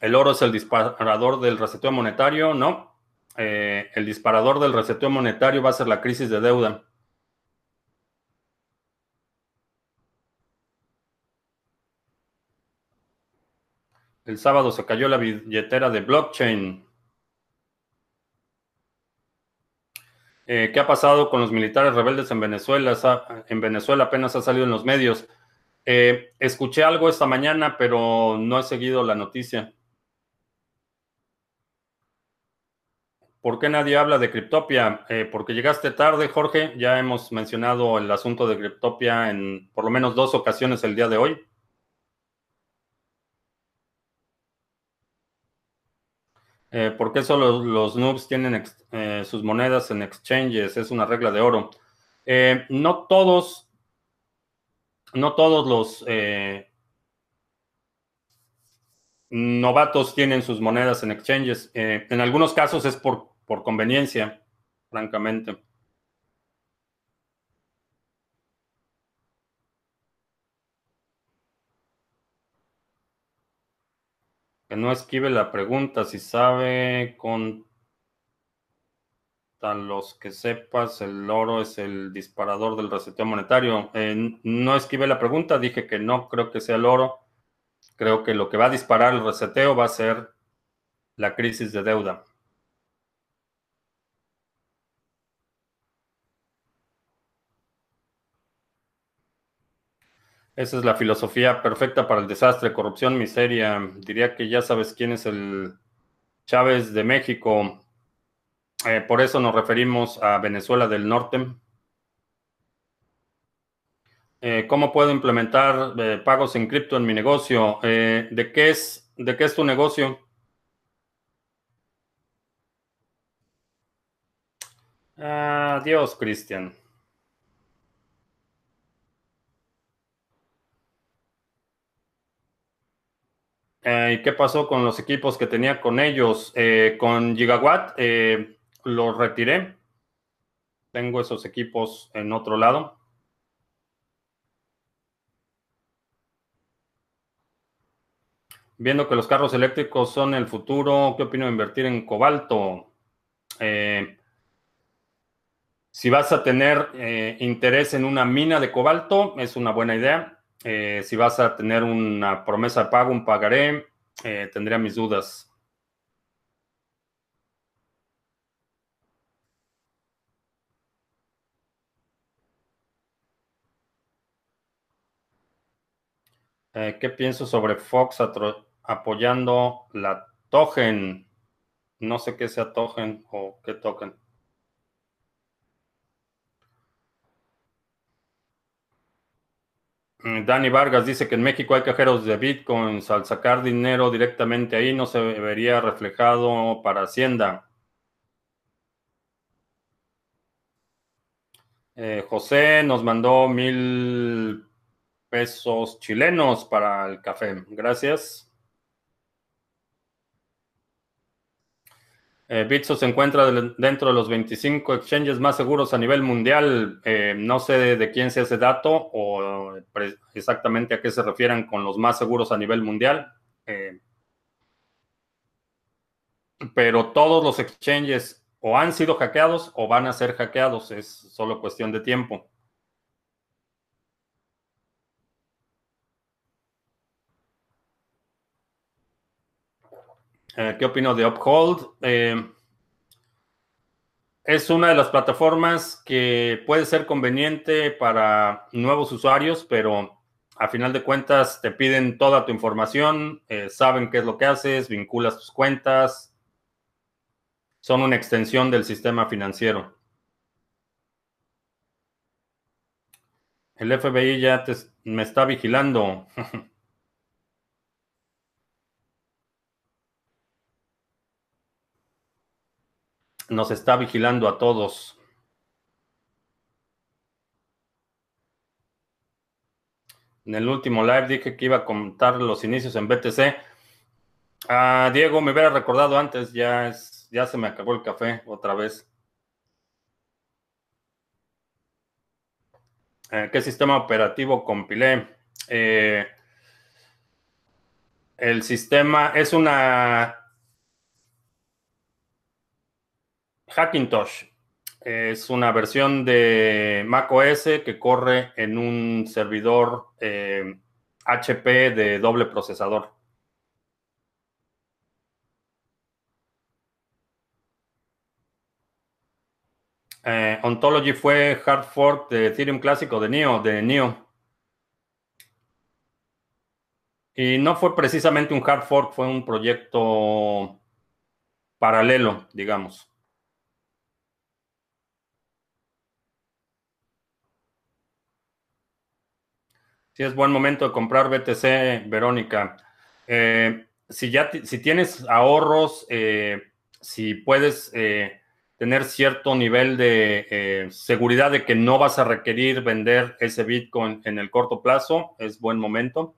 El oro es el disparador del reseteo monetario, no. Eh, el disparador del reseteo monetario va a ser la crisis de deuda. El sábado se cayó la billetera de blockchain. Eh, ¿Qué ha pasado con los militares rebeldes en Venezuela? En Venezuela apenas ha salido en los medios. Eh, escuché algo esta mañana, pero no he seguido la noticia. ¿Por qué nadie habla de Cryptopia? Eh, porque llegaste tarde, Jorge. Ya hemos mencionado el asunto de Cryptopia en por lo menos dos ocasiones el día de hoy. Eh, ¿Por qué solo los noobs tienen eh, sus monedas en exchanges? Es una regla de oro. Eh, no todos, no todos los novatos tienen sus monedas en exchanges. en algunos casos es por, por conveniencia, francamente. Que no esquive la pregunta, si sabe con los que sepas, el oro es el disparador del reseteo monetario. Eh, no esquive la pregunta, dije que no creo que sea el oro. Creo que lo que va a disparar el reseteo va a ser la crisis de deuda. Esa es la filosofía perfecta para el desastre, corrupción, miseria. Diría que ya sabes quién es el Chávez de México. Eh, por eso nos referimos a Venezuela del Norte. Eh, ¿Cómo puedo implementar eh, pagos en cripto en mi negocio? ¿de, qué es, ¿De qué es tu negocio? Adiós, Cristian. Eh, ¿Y qué pasó con los equipos que tenía con ellos? Eh, con Gigawatt eh, los retiré. Tengo esos equipos en otro lado. Viendo que los carros eléctricos son el futuro, ¿qué opino de invertir en cobalto? si vas a tener interés en una mina de cobalto, es una buena idea. Eh, si vas a tener una promesa de pago, un pagaré, eh, tendría mis dudas. Eh, ¿Qué pienso sobre Fox apoyando la token? No sé qué sea token o qué token. Dani Vargas dice que en México hay cajeros de bitcoins. Al sacar dinero directamente ahí no se vería reflejado para Hacienda. Eh, José nos mandó mil pesos chilenos para el café. Gracias. Eh, Bitso se encuentra dentro de los 25 exchanges más seguros a nivel mundial. Eh, no sé de, quién sea ese dato o exactamente a qué se refieren con los más seguros a nivel mundial. Eh, pero todos los exchanges o han sido hackeados o van a ser hackeados. Es solo cuestión de tiempo. Eh, ¿Qué opino de Uphold? Eh, es una de las plataformas que puede ser conveniente para nuevos usuarios, pero a final de cuentas te piden toda tu información, eh, saben qué es lo que haces, vinculas tus cuentas, son una extensión del sistema financiero. El FBI ya me está vigilando. nos está vigilando a todos. En el último live dije que iba a contar los inicios en BTC. Ah, Diego, me hubiera recordado antes, ya, es, ya se me acabó el café otra vez. Eh, ¿Qué sistema operativo compilé? Eh, el sistema es una Hackintosh es una versión de macOS que corre en un servidor HP eh, de doble procesador. Eh, Ontology fue hard fork de Ethereum clásico de NEO, de NEO. Y no fue precisamente un hard fork, fue un proyecto paralelo, digamos. Es buen momento de comprar BTC, Verónica. Eh, si ya si tienes ahorros, si puedes tener cierto nivel de seguridad de que no vas a requerir vender ese Bitcoin en el corto plazo, es buen momento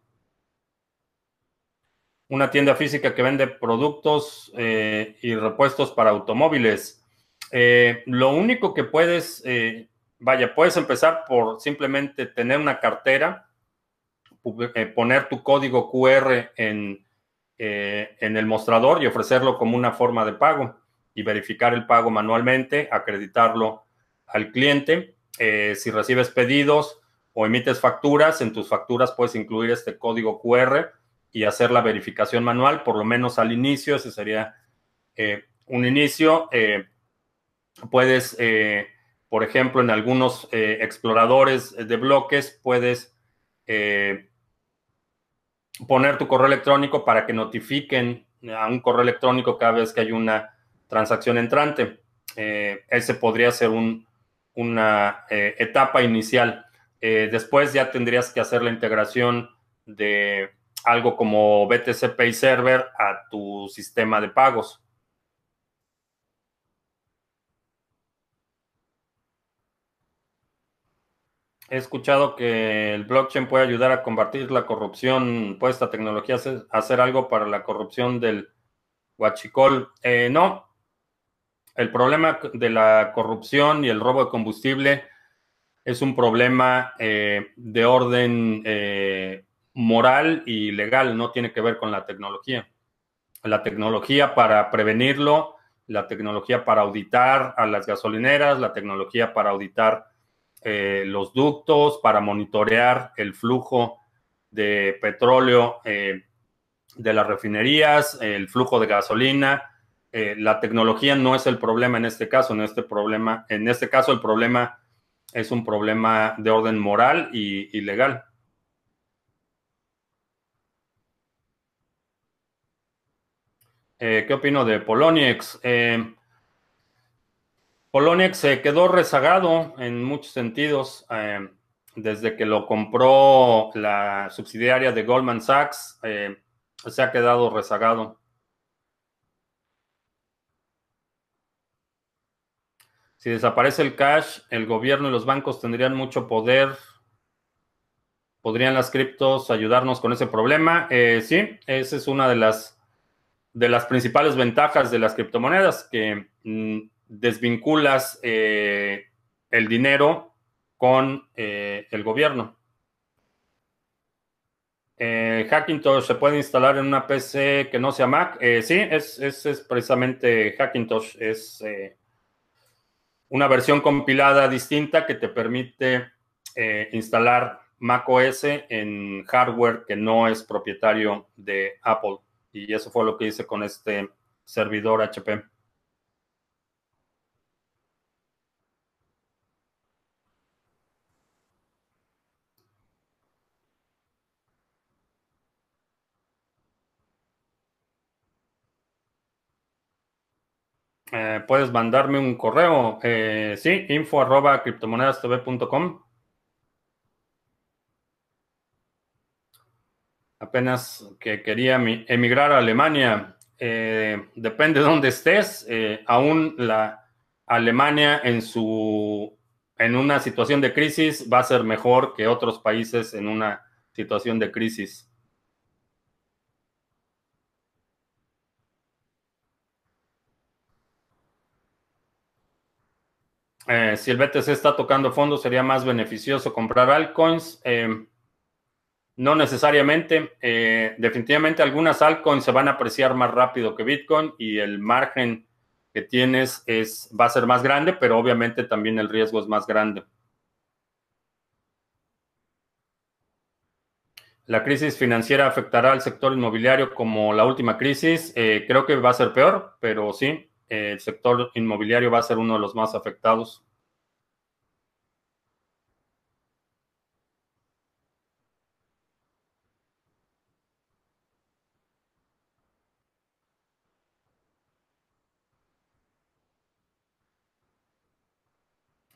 una tienda física que vende productos eh, y repuestos para automóviles. Eh, lo único que puedes, eh, vaya, puedes empezar por simplemente tener una cartera, poner tu código QR en, en el mostrador y ofrecerlo como una forma de pago y verificar el pago manualmente, acreditarlo al cliente. si recibes pedidos o emites facturas, en tus facturas puedes incluir este código QR y hacer la verificación manual, por lo menos al inicio, ese sería eh, un inicio. Eh, puedes, eh, por ejemplo, en algunos exploradores de bloques, puedes poner tu correo electrónico para que notifiquen a un correo electrónico cada vez que hay una transacción entrante. ese podría ser una etapa inicial. después ya tendrías que hacer la integración de algo como BTC Pay Server a tu sistema de pagos. He escuchado que el blockchain puede ayudar a combatir la corrupción. ¿Puede esta tecnología hacer, algo para la corrupción del huachicol? Eh, no. El problema de la corrupción y el robo de combustible es un problema eh, de orden eh, moral y legal, no tiene que ver con la tecnología. La tecnología para prevenirlo, la tecnología para auditar a las gasolineras, la tecnología para auditar eh, los ductos, para monitorear el flujo de petróleo eh, de las refinerías, el flujo de gasolina. Eh, la tecnología no es el problema en este caso, en este problema, en este caso el problema es un problema de orden moral y legal. ¿Qué opino de Poloniex? Poloniex se quedó rezagado en muchos sentidos. Eh, desde que lo compró la subsidiaria de Goldman Sachs, se ha quedado rezagado. Si desaparece el cash, el gobierno y los bancos tendrían mucho poder. ¿Podrían las criptos ayudarnos con ese problema? sí, esa es una de las de las principales ventajas de las criptomonedas, que mm, desvinculas eh, el dinero con eh, el gobierno. Eh, Hackintosh se puede instalar en una PC que no sea Mac. sí, es, es, precisamente Hackintosh. Es una versión compilada distinta que te permite instalar Mac OS en hardware que no es propietario de Apple. Y eso fue lo que hice con este servidor HP. Eh, puedes mandarme un correo, eh, sí, info arroba criptomonedastv.com. apenas que quería emigrar a Alemania. Eh, depende de dónde estés. Eh, aún la Alemania en su en una situación de crisis va a ser mejor que otros países en una situación de crisis. Eh, si el BTC está tocando fondo, sería más beneficioso comprar altcoins. No necesariamente. Eh, definitivamente algunas altcoins se van a apreciar más rápido que Bitcoin y el margen que tienes es, va a ser más grande, pero obviamente también el riesgo es más grande. ¿La crisis financiera afectará al sector inmobiliario como la última crisis? Eh, creo que va a ser peor, pero sí, el sector inmobiliario va a ser uno de los más afectados.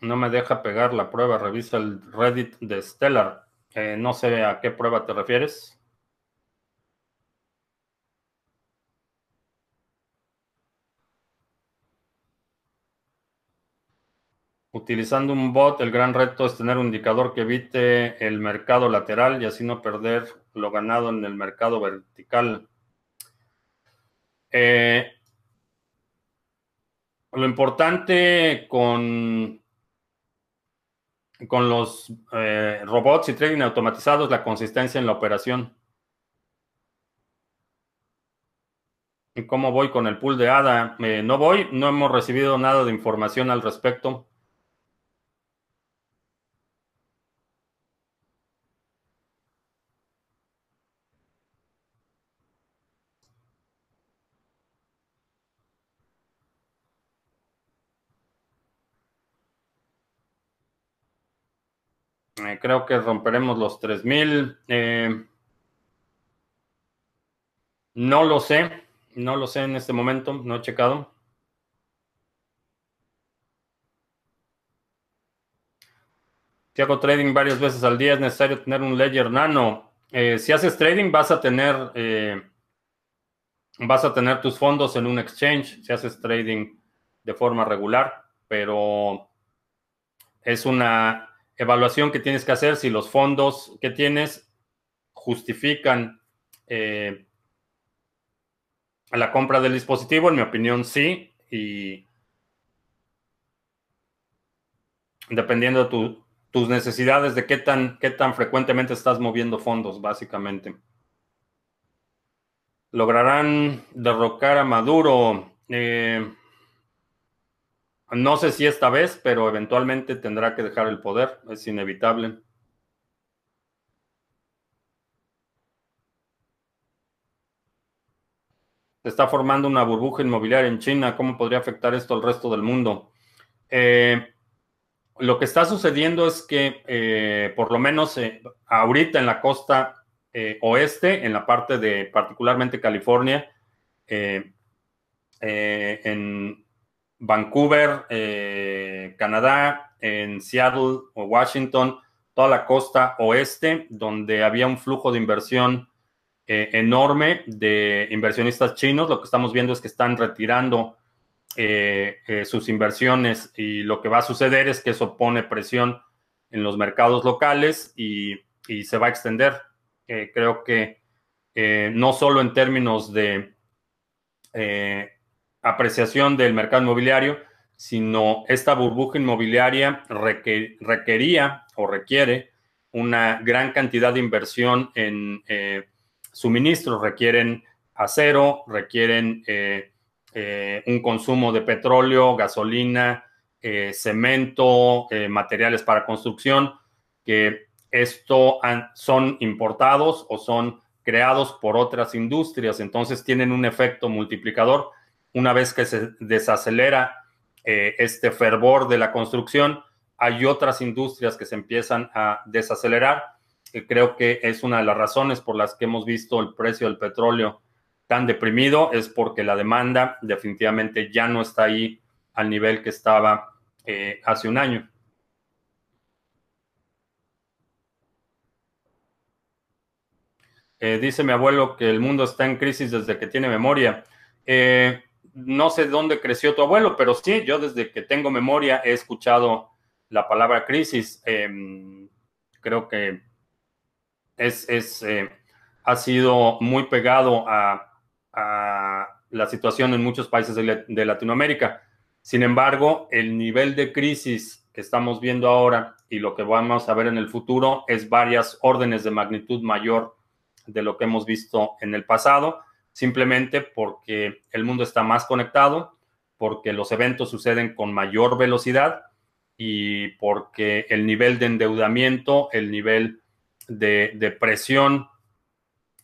No me deja pegar la prueba. Revisa el Reddit de Stellar. Eh, no sé a qué prueba te refieres. Utilizando un bot, el gran reto es tener un indicador que evite el mercado lateral y así no perder lo ganado en el mercado vertical. Eh, lo importante con, con los eh, robots y trading automatizados la consistencia en la operación. ¿Y cómo voy con el pool de ADA? Eh, no voy, no hemos recibido nada de información al respecto. Eh, creo que romperemos los 3000. Eh, no lo sé, no lo sé en este momento, no he checado. Si hago trading varias veces al día, es necesario tener un ledger nano. Eh, si haces trading, vas a tener vas a tener tus fondos en un exchange. Si haces trading de forma regular, pero es una evaluación que tienes que hacer si los fondos que tienes justifican eh, la compra del dispositivo. En mi opinión, sí. Y dependiendo de tus necesidades, de qué tan, qué tan frecuentemente estás moviendo fondos, básicamente. ¿Lograrán derrocar a Maduro? Eh, no sé si esta vez, pero eventualmente tendrá que dejar el poder, es inevitable. Se está formando una burbuja inmobiliaria en China. ¿Cómo podría afectar esto al resto del mundo? Eh, lo que está sucediendo es que, eh, por lo menos eh, ahorita en la costa oeste, en la parte de particularmente California, en Vancouver, eh, Canadá, en Seattle o Washington, toda la costa oeste, donde había un flujo de inversión eh, enorme de inversionistas chinos. Lo que estamos viendo es que están retirando eh, sus inversiones y lo que va a suceder es que eso pone presión en los mercados locales y, y se va a extender. creo que no solo en términos de apreciación del mercado inmobiliario, sino esta burbuja inmobiliaria requería o requiere una gran cantidad de inversión en eh, suministros, requieren acero, requieren eh, eh, un consumo de petróleo, gasolina, cemento, materiales para construcción, que esto son importados o son creados por otras industrias, entonces tienen un efecto multiplicador una vez que se desacelera eh, este fervor de la construcción, hay otras industrias que se empiezan a desacelerar. Y creo que es una de las razones por las que hemos visto el precio del petróleo tan deprimido, es porque la demanda definitivamente ya no está ahí al nivel que estaba eh, hace un año. Eh, dice mi abuelo que el mundo está en crisis desde que tiene memoria no sé dónde creció tu abuelo, pero sí, yo desde que tengo memoria he escuchado la palabra crisis. Em, creo que es, eh, ha sido muy pegado a, la situación en muchos países de, Latinoamérica. Sin embargo, el nivel de crisis que estamos viendo ahora y lo que vamos a ver en el futuro es varias órdenes de magnitud mayor de lo que hemos visto en el pasado simplemente porque el mundo está más conectado, porque los eventos suceden con mayor velocidad y porque el nivel de endeudamiento, el nivel de, presión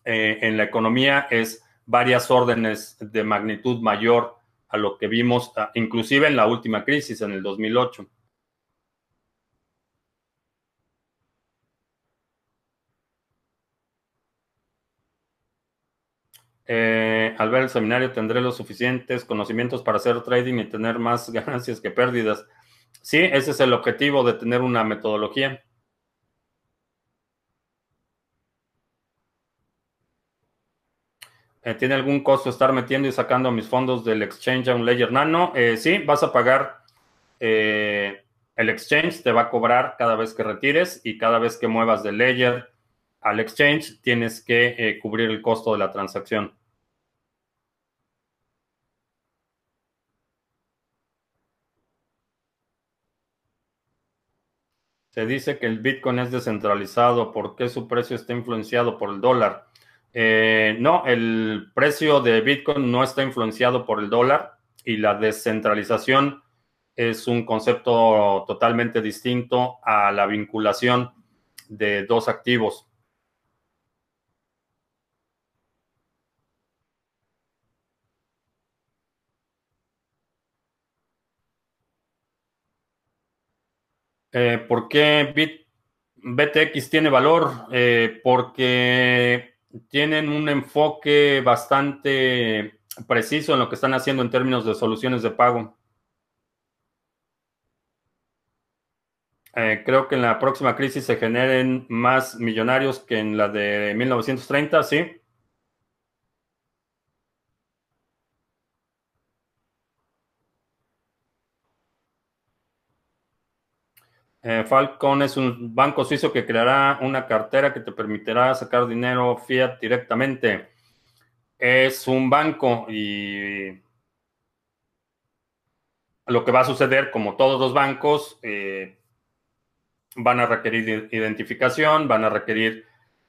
eh, en la economía es varias órdenes de magnitud mayor a lo que vimos ah, inclusive en la última crisis en el 2008. Eh, al ver el seminario tendré los suficientes conocimientos para hacer trading y tener más ganancias que pérdidas. Sí, ese es el objetivo de tener una metodología. Eh, ¿Tiene algún costo estar metiendo y sacando mis fondos del exchange a un Ledger Nano? Eh, sí, vas a pagar El exchange te va a cobrar cada vez que retires y cada vez que muevas de Ledger al exchange tienes que cubrir el costo de la transacción. Se dice que el Bitcoin es descentralizado. ¿Por qué su precio está influenciado por el dólar? Eh, no, el precio de Bitcoin no está influenciado por el dólar y la descentralización es un concepto totalmente distinto a la vinculación de dos activos. Eh, ¿Por qué BTX tiene valor? Eh, porque tienen un enfoque bastante preciso en lo que están haciendo en términos de soluciones de pago. Eh, creo que en la próxima crisis se generen más millonarios que en la de 1930, sí. Eh, Falcon es un banco suizo que creará una cartera que te permitirá sacar dinero fiat directamente. Es un banco y lo que va a suceder, como todos los bancos, eh, van a requerir identificación, van a requerir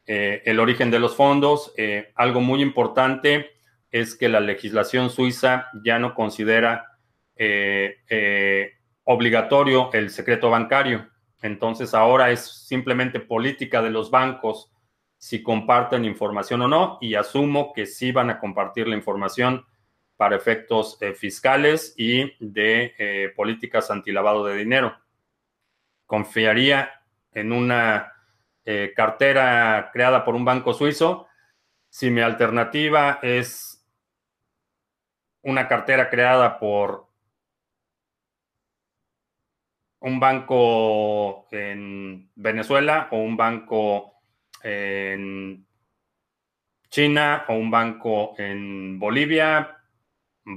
eh, el origen de los fondos. algo muy importante es que la legislación suiza ya no considera obligatorio el secreto bancario. Entonces ahora es simplemente política de los bancos si comparten información o no y asumo que sí van a compartir la información para efectos eh, fiscales y de eh, políticas antilavado de dinero. Confiaría en una eh, cartera creada por un banco suizo si mi alternativa es una cartera creada por un banco en Venezuela o un banco en China o un banco en Bolivia,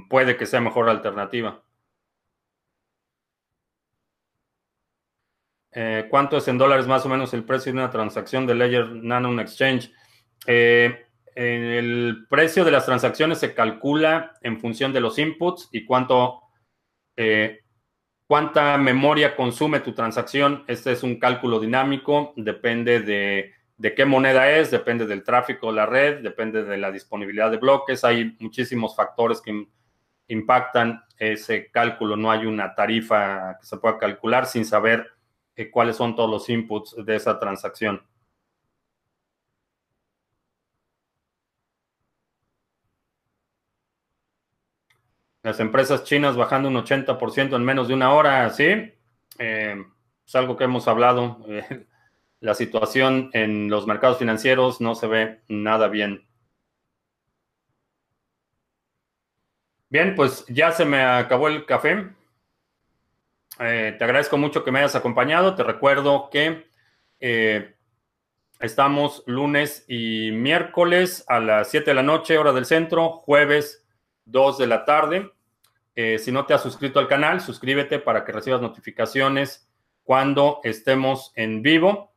puede que sea mejor alternativa. Eh, ¿Cuánto es en dólares más o menos el precio de una transacción de Ledger Nano Exchange? Eh, el precio de las transacciones se calcula en función de los inputs y cuánto eh, cuánta memoria consume tu transacción. Este es un cálculo dinámico, depende de, qué moneda es, depende del tráfico de la red, depende de la disponibilidad de bloques. Hay muchísimos factores que impactan ese cálculo. No hay una tarifa que se pueda calcular sin saber eh, cuáles son todos los inputs de esa transacción. Las empresas chinas bajando un 80% en menos de una hora, sí. Eh, es algo que hemos hablado. Eh, la situación en los mercados financieros no se ve nada bien. Bien, pues ya se me acabó el café. Eh, te agradezco mucho que me hayas acompañado. Te recuerdo que estamos lunes y miércoles a las 7 de la noche, hora del centro, jueves 2 de la tarde. Eh, si no te has suscrito al canal, suscríbete para que recibas notificaciones cuando estemos en vivo.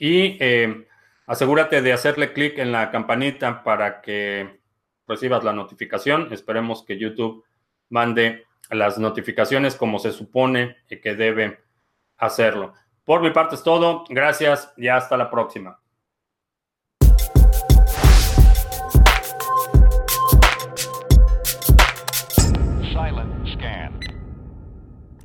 Y eh, asegúrate de hacerle clic en la campanita para que recibas la notificación. Esperemos que YouTube mande las notificaciones como se supone que debe hacerlo. Por mi parte es todo. Gracias y hasta la próxima.